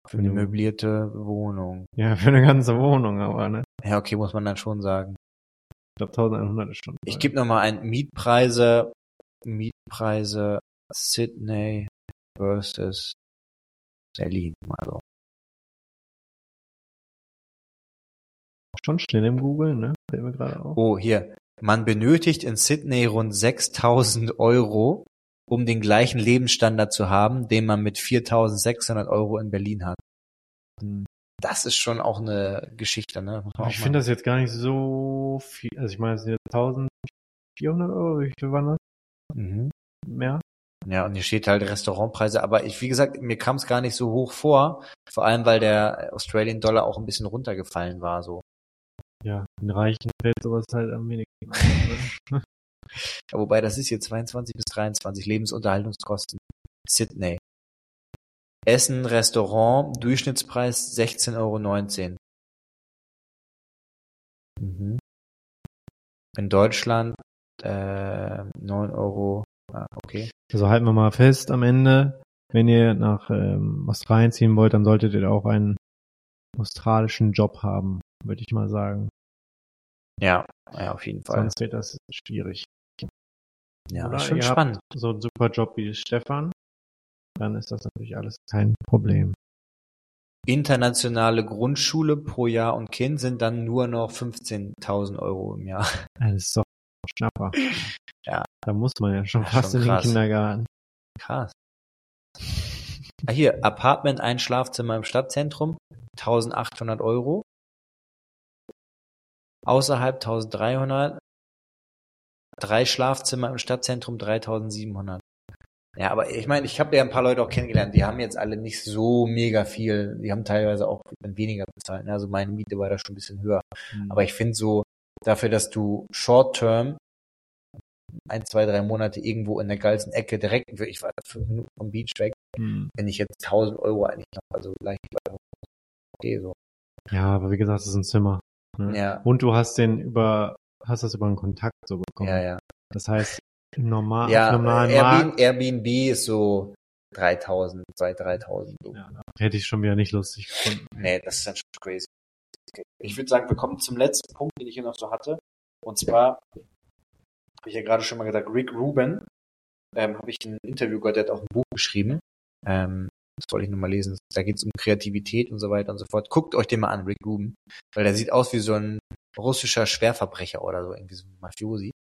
für eine möblierte Wohnung. ja, für eine ganze Wohnung, aber ne? Ja, okay, muss man dann schon sagen. Ich glaube 1100 ist schon. Ich gebe nochmal ein Mietpreise, Mietpreise Sydney versus Berlin. Also, schon schnell im Google, ne? Oh, hier. Man benötigt in Sydney rund 6000 Euro, um den gleichen Lebensstandard zu haben, den man mit 4600 Euro in Berlin hat. Das ist schon auch eine Geschichte, ne? Ich finde das jetzt gar nicht so viel. Also ich meine, es sind jetzt 1400 Euro, wie viel waren das? Mhm. Mehr? Ja, und hier steht halt Restaurantpreise, aber ich, wie gesagt, mir kam es gar nicht so hoch vor, vor allem weil der Australian Dollar auch ein bisschen runtergefallen war, so. Ja, den Reichen fällt sowas halt am wenigsten. Ja, wobei, das ist hier 22 bis 23 Lebensunterhaltungskosten. Sydney. Essen, Restaurant, Durchschnittspreis 16,19 Euro. Mhm. In Deutschland äh, 9 Euro. Ah, okay. Also halten wir mal fest am Ende, wenn ihr nach ähm, Australien ziehen wollt, dann solltet ihr auch einen australischen Job haben, würde ich mal sagen. Ja, ja, auf jeden Fall. Sonst wird das schwierig. Ja, Oder schon ihr spannend. Habt so einen super Job wie Stefan, dann ist das natürlich alles kein Problem. Internationale Grundschule pro Jahr und Kind sind dann nur noch 15.000 Euro im Jahr. Das ist doch ein Schnapper. Ja. Da muss man ja schon Ja, fast schon in den. Kindergarten. Krass. Ah, hier, Apartment, ein Schlafzimmer im Stadtzentrum, 1800 Euro. Außerhalb 1300. Drei Schlafzimmer im Stadtzentrum, 3700. Ja, aber ich meine, ich habe ja ein paar Leute auch kennengelernt, die haben jetzt alle nicht so mega viel, die haben teilweise auch weniger bezahlt. ne? Also meine Miete war da schon ein bisschen höher. Aber ich finde so, dafür, dass du Short-Term ein, zwei, drei Monate irgendwo in der geilsten Ecke direkt, ich war fünf Minuten vom Beach weg, Hm. wenn ich jetzt 1000 Euro eigentlich noch, also leicht okay, so. Ja, aber wie gesagt, es ist ein Zimmer. Ne? Ja. Und du hast den über, hast das über einen Kontakt so bekommen. Ja, ja. Das heißt, normal, Ja, normalen Airbnb, Airbnb ist so 3000, 2, 3000. So. ja, hätte ich schon wieder nicht lustig gefunden. Nee, das ist dann schon crazy. Ich würde sagen, wir kommen zum letzten Punkt, den ich hier noch so hatte. Und zwar, habe ich ja gerade schon mal gesagt, Rick Rubin, ähm, habe ich ein Interview gehört, der hat auch ein Buch geschrieben. Ähm, Das wollte ich nur mal lesen. Da geht es um Kreativität und so weiter und so fort. Guckt euch den mal an, Rick Rubin. Weil der sieht aus wie so ein russischer Schwerverbrecher oder so, irgendwie so ein Mafiosi.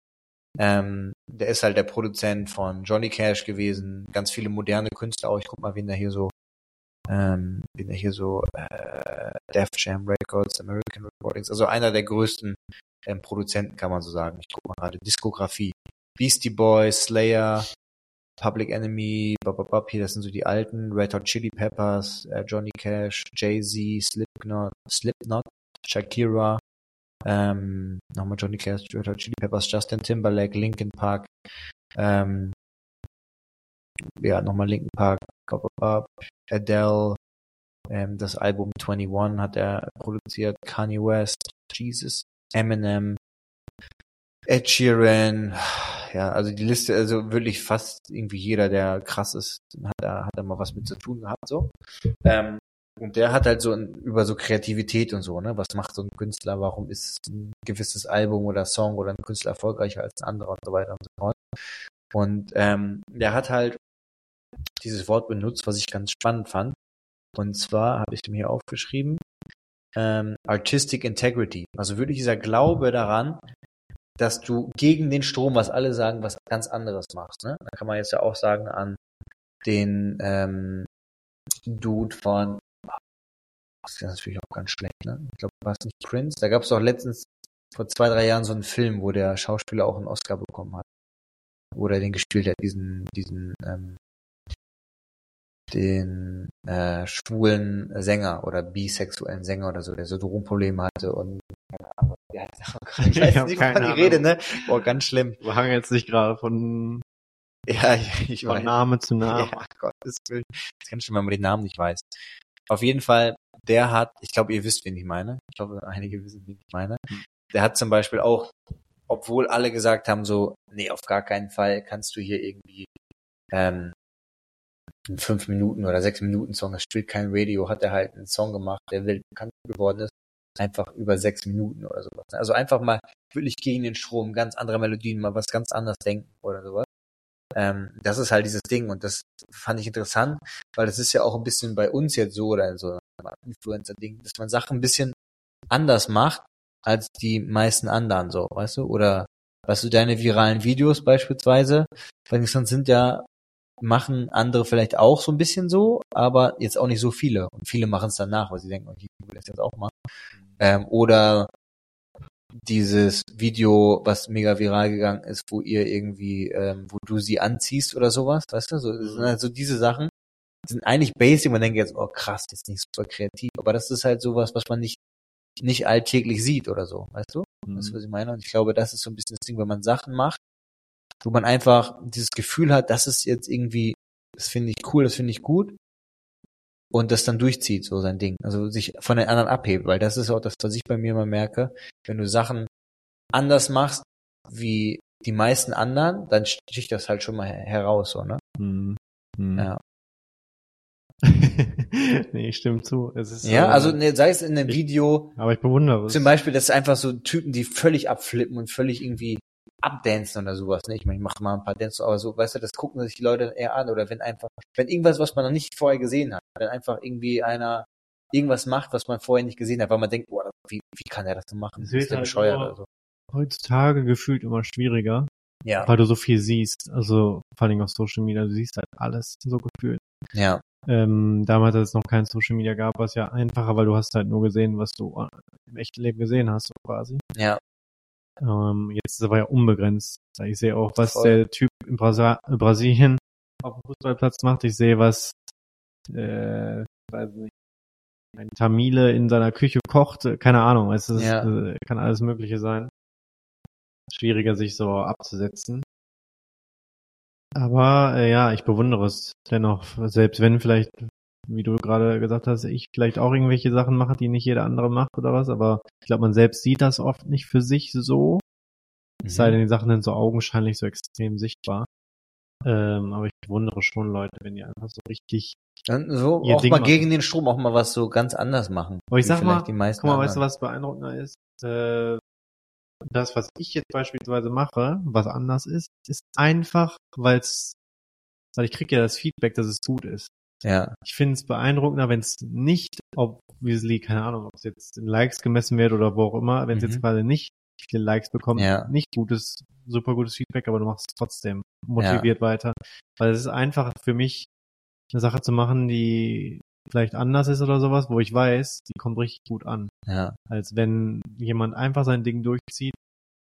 Ähm, der ist halt der Produzent von Johnny Cash gewesen, ganz viele moderne Künstler auch. Ich guck mal, wen der hier so, ähm, wen der hier so, äh, Def Jam Records, American Recordings, also einer der größten ähm, Produzenten, kann man so sagen. Ich guck mal gerade, Diskografie. Beastie Boys, Slayer, Public Enemy, bababab, hier, das sind so die alten, Red Hot Chili Peppers, äh, Johnny Cash, Jay-Z, Slipknot, Slipknot, Shakira, ähm, nochmal Johnny Cash, Red Hot Chili Peppers, Justin Timberlake, Linkin Park, ähm, ja, nochmal Linkin Park, Adele, ähm, das Album 21 hat er produziert, Kanye West, Jesus, Eminem, Ed Sheeran, ja, also die Liste, also wirklich fast irgendwie jeder, der krass ist, hat da, hat da mal was mit zu tun gehabt, so. Ähm, und der hat halt so über so Kreativität und so, ne, was macht so ein Künstler, warum ist ein gewisses Album oder Song oder ein Künstler erfolgreicher als ein anderer und so weiter und so fort. Und ähm, der hat halt dieses Wort benutzt, was ich ganz spannend fand. Und zwar habe ich mir hier aufgeschrieben, ähm, Artistic Integrity. Also wirklich dieser Glaube daran, dass du gegen den Strom, was alle sagen, was ganz anderes machst. Ne? Da kann man jetzt ja auch sagen an den ähm, Dude von das ist natürlich auch ganz schlecht, ne? Ich glaube, war es nicht Prince? Da gab es doch letztens vor zwei, drei Jahren so einen Film, wo der Schauspieler auch einen Oscar bekommen hat. Wo er den gespielt hat, diesen, diesen, ähm, den äh, schwulen Sänger oder bisexuellen Sänger oder so, der so Drogenprobleme hatte und keine Ahnung, der? Ich weiß nicht, wovon ich rede, ne? Boah, ganz schlimm. Wir hangen jetzt nicht gerade von, Ja, ich, ich von weiß. Name zu Name. Ja, Gottes Willen. Das kann schon, wenn man den Namen nicht weiß. Auf jeden Fall, der hat, ich glaube, ihr wisst, wen ich meine. Ich glaube, einige wissen, wen ich meine. Hm. Der hat zum Beispiel auch, obwohl alle gesagt haben, so, nee, auf gar keinen Fall kannst du hier irgendwie ähm, einen 5 Minuten oder 6 Minuten Song, das spielt kein Radio, hat er halt einen Song gemacht, der wild bekannt geworden ist, einfach über 6 Minuten oder sowas. Also einfach mal wirklich gegen den Strom, ganz andere Melodien, mal was ganz anderes denken oder sowas. Ähm, das ist halt dieses Ding und das fand ich interessant, weil das ist ja auch ein bisschen bei uns jetzt so oder so Influencer-Ding, dass man Sachen ein bisschen anders macht als die meisten anderen so, weißt du? Oder weißt du, deine viralen Videos beispielsweise, weil sonst sind ja, machen andere vielleicht auch so ein bisschen so, aber jetzt auch nicht so viele. Und viele machen es danach, weil sie denken, okay, ich will das jetzt auch machen. Ähm, oder dieses Video, was mega viral gegangen ist, wo ihr irgendwie, ähm, wo du sie anziehst oder sowas, weißt du? So, das sind halt so diese Sachen, sind eigentlich basic, man denkt jetzt, oh krass, jetzt nicht super kreativ, aber das ist halt sowas, was man nicht, nicht alltäglich sieht oder so, weißt du? Weißt du, was ich meine? Und ich glaube, das ist so ein bisschen das Ding, wenn man Sachen macht, wo man einfach dieses Gefühl hat, das ist jetzt irgendwie, das finde ich cool, das finde ich gut, und das dann durchzieht, so sein Ding. Also sich von den anderen abhebt, weil das ist auch das, was ich bei mir immer merke. Wenn du Sachen anders machst, wie die meisten anderen, dann sticht das halt schon mal her- heraus, so, ne? Hm. Hm. Ja. nee, stimmt zu. Es ist, Ja, äh, also ne, sei es in einem ich- Video, aber ich bewundere es. zum Beispiel, das ist einfach so Typen, die völlig abflippen und völlig irgendwie abdancen oder sowas, ne? Ich meine, ich mache mal ein paar Dance, aber so, weißt du, das gucken sich die Leute eher an oder wenn einfach, wenn irgendwas, was man noch nicht vorher gesehen hat, wenn einfach irgendwie einer irgendwas macht, was man vorher nicht gesehen hat, weil man denkt, boah, wie, wie kann er das denn machen? Es Ist der halt bescheuert oder so. heutzutage gefühlt immer schwieriger, Ja, weil du so viel siehst. Also vor allem auf Social Media, du siehst halt alles so gefühlt. ja, Ähm, damals, als es noch kein Social Media gab, war es ja einfacher, weil du hast halt nur gesehen, was du äh, im echten Leben gesehen hast, so quasi. ja, Ähm, jetzt ist es aber ja unbegrenzt. Ich sehe auch, was Voll. der Typ in Brasa Brasilien auf dem Fußballplatz macht. Ich sehe, was äh, weiß nicht, ein Tamile in seiner Küche kocht. Keine Ahnung, es ist, Ja. äh, kann alles Mögliche sein. Schwieriger, sich so abzusetzen. Aber äh, ja, ich bewundere es dennoch, selbst wenn vielleicht, wie du gerade gesagt hast, ich vielleicht auch irgendwelche Sachen mache, die nicht jeder andere macht oder was, aber ich glaube, man selbst sieht das oft nicht für sich so. Es sei denn, die Sachen sind so augenscheinlich so extrem sichtbar. Ähm, aber ich bewundere schon Leute, wenn die einfach so richtig. Und so auch Ding mal machen. gegen den Strom auch mal was so ganz anders machen. Aber ich sag mal, vielleicht die meisten Guck mal, weißt du, anderen. was beeindruckender ist? Äh, das, was ich jetzt beispielsweise mache, was anders ist, ist einfach, weil's, weil ich kriege ja das Feedback, dass es gut ist. Ja, Ich finde es beeindruckender, wenn es nicht, obviously, keine Ahnung, ob es jetzt in Likes gemessen wird oder wo auch immer, wenn es Mhm. jetzt gerade nicht viele Likes bekommt, Ja. nicht gutes, super gutes Feedback, aber du machst es trotzdem motiviert weiter. Weil es ist einfach für mich, eine Sache zu machen, die vielleicht anders ist oder sowas, wo ich weiß, die kommt richtig gut an. ja, Als wenn jemand einfach sein Ding durchzieht,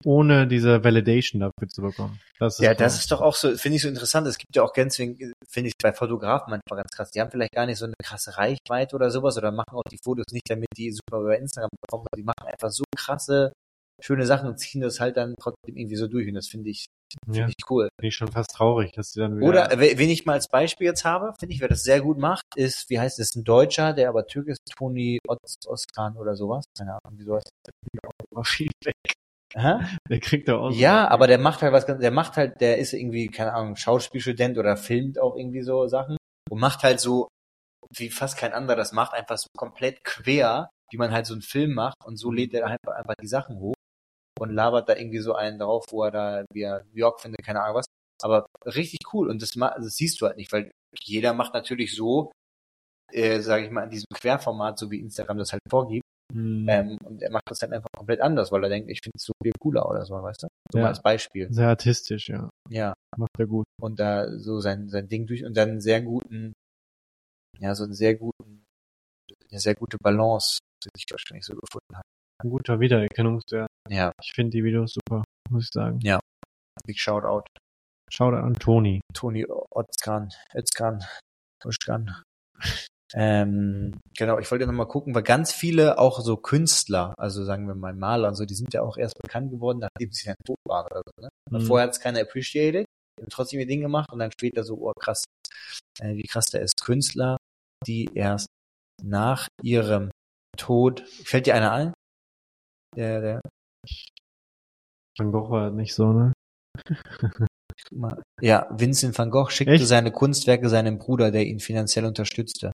ohne diese Validation dafür zu bekommen. Das ist ja, das cool. ist doch auch so, finde ich so interessant. Es gibt ja auch ganz, finde ich, bei Fotografen manchmal ganz krass. Die haben vielleicht gar nicht so eine krasse Reichweite oder sowas oder machen auch die Fotos nicht, damit die super über Instagram bekommen. Die machen einfach so krasse, schöne Sachen und ziehen das halt dann trotzdem irgendwie so durch. Und das finde ich, finde ja, ich cool. bin ich schon fast traurig, dass die dann wieder. Oder wen ich mal als Beispiel jetzt habe, finde ich, wer das sehr gut macht, ist, wie heißt es, ein Deutscher, der aber Türk ist, Toni Oz Özkan oder sowas. Keine Ahnung, wie sowas. Aha. Der kriegt da auch. Ja, aber der macht halt was ganz, der macht halt, der ist irgendwie, keine Ahnung, Schauspielstudent oder filmt auch irgendwie so Sachen und macht halt so, wie fast kein anderer das macht, einfach so komplett quer, wie man halt so einen Film macht und so lädt er einfach, einfach die Sachen hoch und labert da irgendwie so einen drauf, wo er da, wie er New York findet, keine Ahnung was. Aber richtig cool und das, das siehst du halt nicht, weil jeder macht natürlich so, äh, sage ich mal, in diesem Querformat, so wie Instagram das halt vorgibt, Hm. ähm, und er macht das halt einfach komplett anders, weil er denkt, ich finde es so viel cooler oder so, weißt du? So Ja. mal als Beispiel. Sehr artistisch, ja. Ja. Macht er gut. Und da so sein, sein Ding durch und dann einen sehr guten, ja, so einen sehr guten, eine sehr gute Balance, die sich wahrscheinlich so gefunden hat. Ein guter Wiedererkennungswert. Ja, Ich finde die Videos super, muss ich sagen. big Shoutout. Shoutout an Toni. Toni Özkan, Özkan, Özkan. Ähm, genau, ich wollte noch mal gucken, weil ganz viele auch so Künstler, also sagen wir mal Maler und so, die sind ja auch erst bekannt geworden, nachdem sie dann tot waren oder so. Ne? Mhm. Vorher hat es keiner appreciated, haben trotzdem ihr Ding gemacht und dann später so, oh krass, äh, wie krass der ist. Künstler, die erst nach ihrem Tod, fällt dir einer ein? Der, der, Van Gogh war nicht so, ne? Ja, Vincent van Gogh schickte Echt? seine Kunstwerke seinem Bruder, der ihn finanziell unterstützte.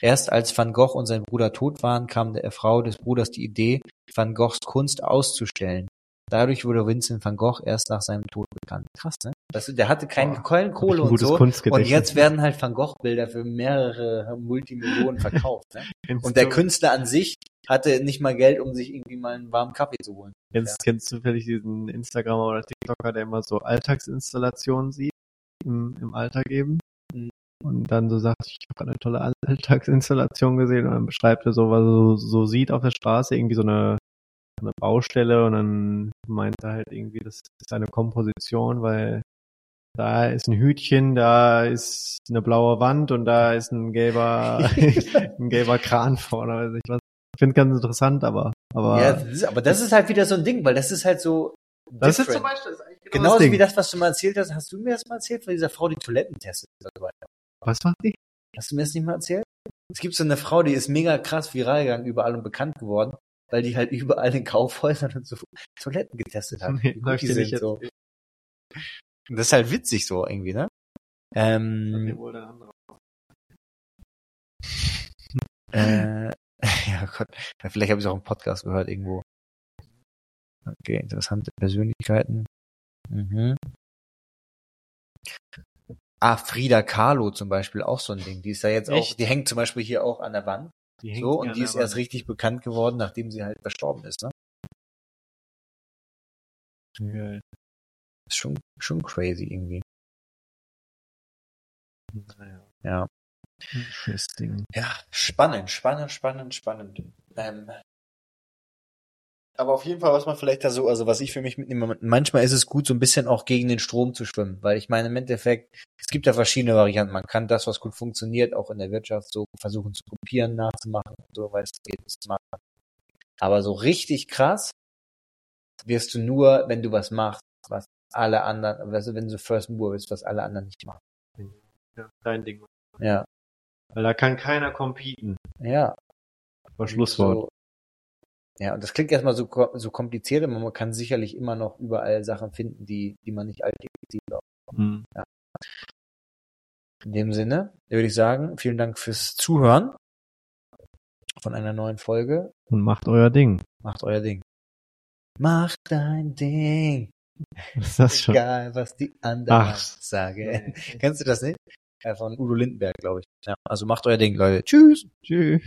Erst als Van Gogh und sein Bruder tot waren, kam der Frau des Bruders die Idee, Van Goghs Kunst auszustellen. Dadurch wurde Vincent van Gogh erst nach seinem Tod bekannt. Krass, ne? Das, der hatte keine Boah, Kohle und gutes so. Und jetzt werden halt Van Gogh-Bilder für mehrere Multimillionen verkauft. Ne? Und der Künstler an sich hatte nicht mal Geld, um sich irgendwie mal einen warmen Kaffee zu holen. Kennst, kennst du zufällig diesen Instagramer oder TikToker, der immer so Alltagsinstallationen sieht? Im, im Alltag eben? Mhm. Und dann so sagt, ich habe eine tolle Alltagsinstallation gesehen und dann beschreibt er so, was er so, so sieht auf der Straße, irgendwie so eine, eine Baustelle und dann meint er halt irgendwie, das ist eine Komposition, weil da ist ein Hütchen, da ist eine blaue Wand und da ist ein gelber, ein gelber Kran vorne. Weiß ich was. Ich finde ganz interessant, aber, aber Ja, das ist, aber das ist halt wieder so ein Ding, weil das ist halt so. das ist different. zum Beispiel das ist genau Genauso das Ding. wie das, was du mal erzählt hast. Hast du mir das mal erzählt von dieser Frau, die Toiletten testet? und so weiter? Was macht die? Hast du mir das nicht mal erzählt? Es gibt so eine Frau, die ist mega krass viral gegangen, überall und bekannt geworden, weil die halt überall in Kaufhäusern und so Toiletten getestet hat. Nee, gut ich die sind, so. Das ist halt witzig so irgendwie, ne? Ähm, äh, ja Gott, vielleicht habe ich es auch im Podcast gehört irgendwo. Okay, interessante Persönlichkeiten. Mhm. Ah, Frida Kahlo zum Beispiel, auch so ein Ding. Die ist ja jetzt auch, Echt? die hängt zum Beispiel hier auch an der Wand. So, und die ist erst richtig bekannt geworden, nachdem sie halt verstorben ist, ne? Geil. Ist schon, schon crazy irgendwie. Naja, Ja. interesting. Ja, spannend, spannend, spannend, spannend. Ähm, aber auf jeden Fall, was man vielleicht da so, also was ich für mich mitnehme, manchmal ist es gut, so ein bisschen auch gegen den Strom zu schwimmen, weil ich meine, im Endeffekt, es gibt ja verschiedene Varianten. Man kann das, was gut funktioniert, auch in der Wirtschaft so versuchen zu kopieren, nachzumachen, und so, weil es geht, zu machen. Aber so richtig krass wirst du nur, wenn du was machst, was alle anderen, weißt du, wenn du First Mover bist, was alle anderen nicht machen. Ja, dein Ding. Ja, Weil da kann keiner competen. ja, War Schlusswort. So, ja, und das klingt erstmal so, so kompliziert, aber man kann sicherlich immer noch überall Sachen finden, die, die man nicht alltäglich sieht. Hm. In dem Sinne würde ich sagen, vielen Dank fürs Zuhören von einer neuen Folge. Und macht euer Ding. Macht euer Ding. Macht dein Ding. Was ist das schon? Egal, was die anderen Ach. sagen. Kennst du das nicht? Von Udo Lindenberg, glaube ich. Ja, also macht euer Ding, Leute. Tschüss. Tschüss.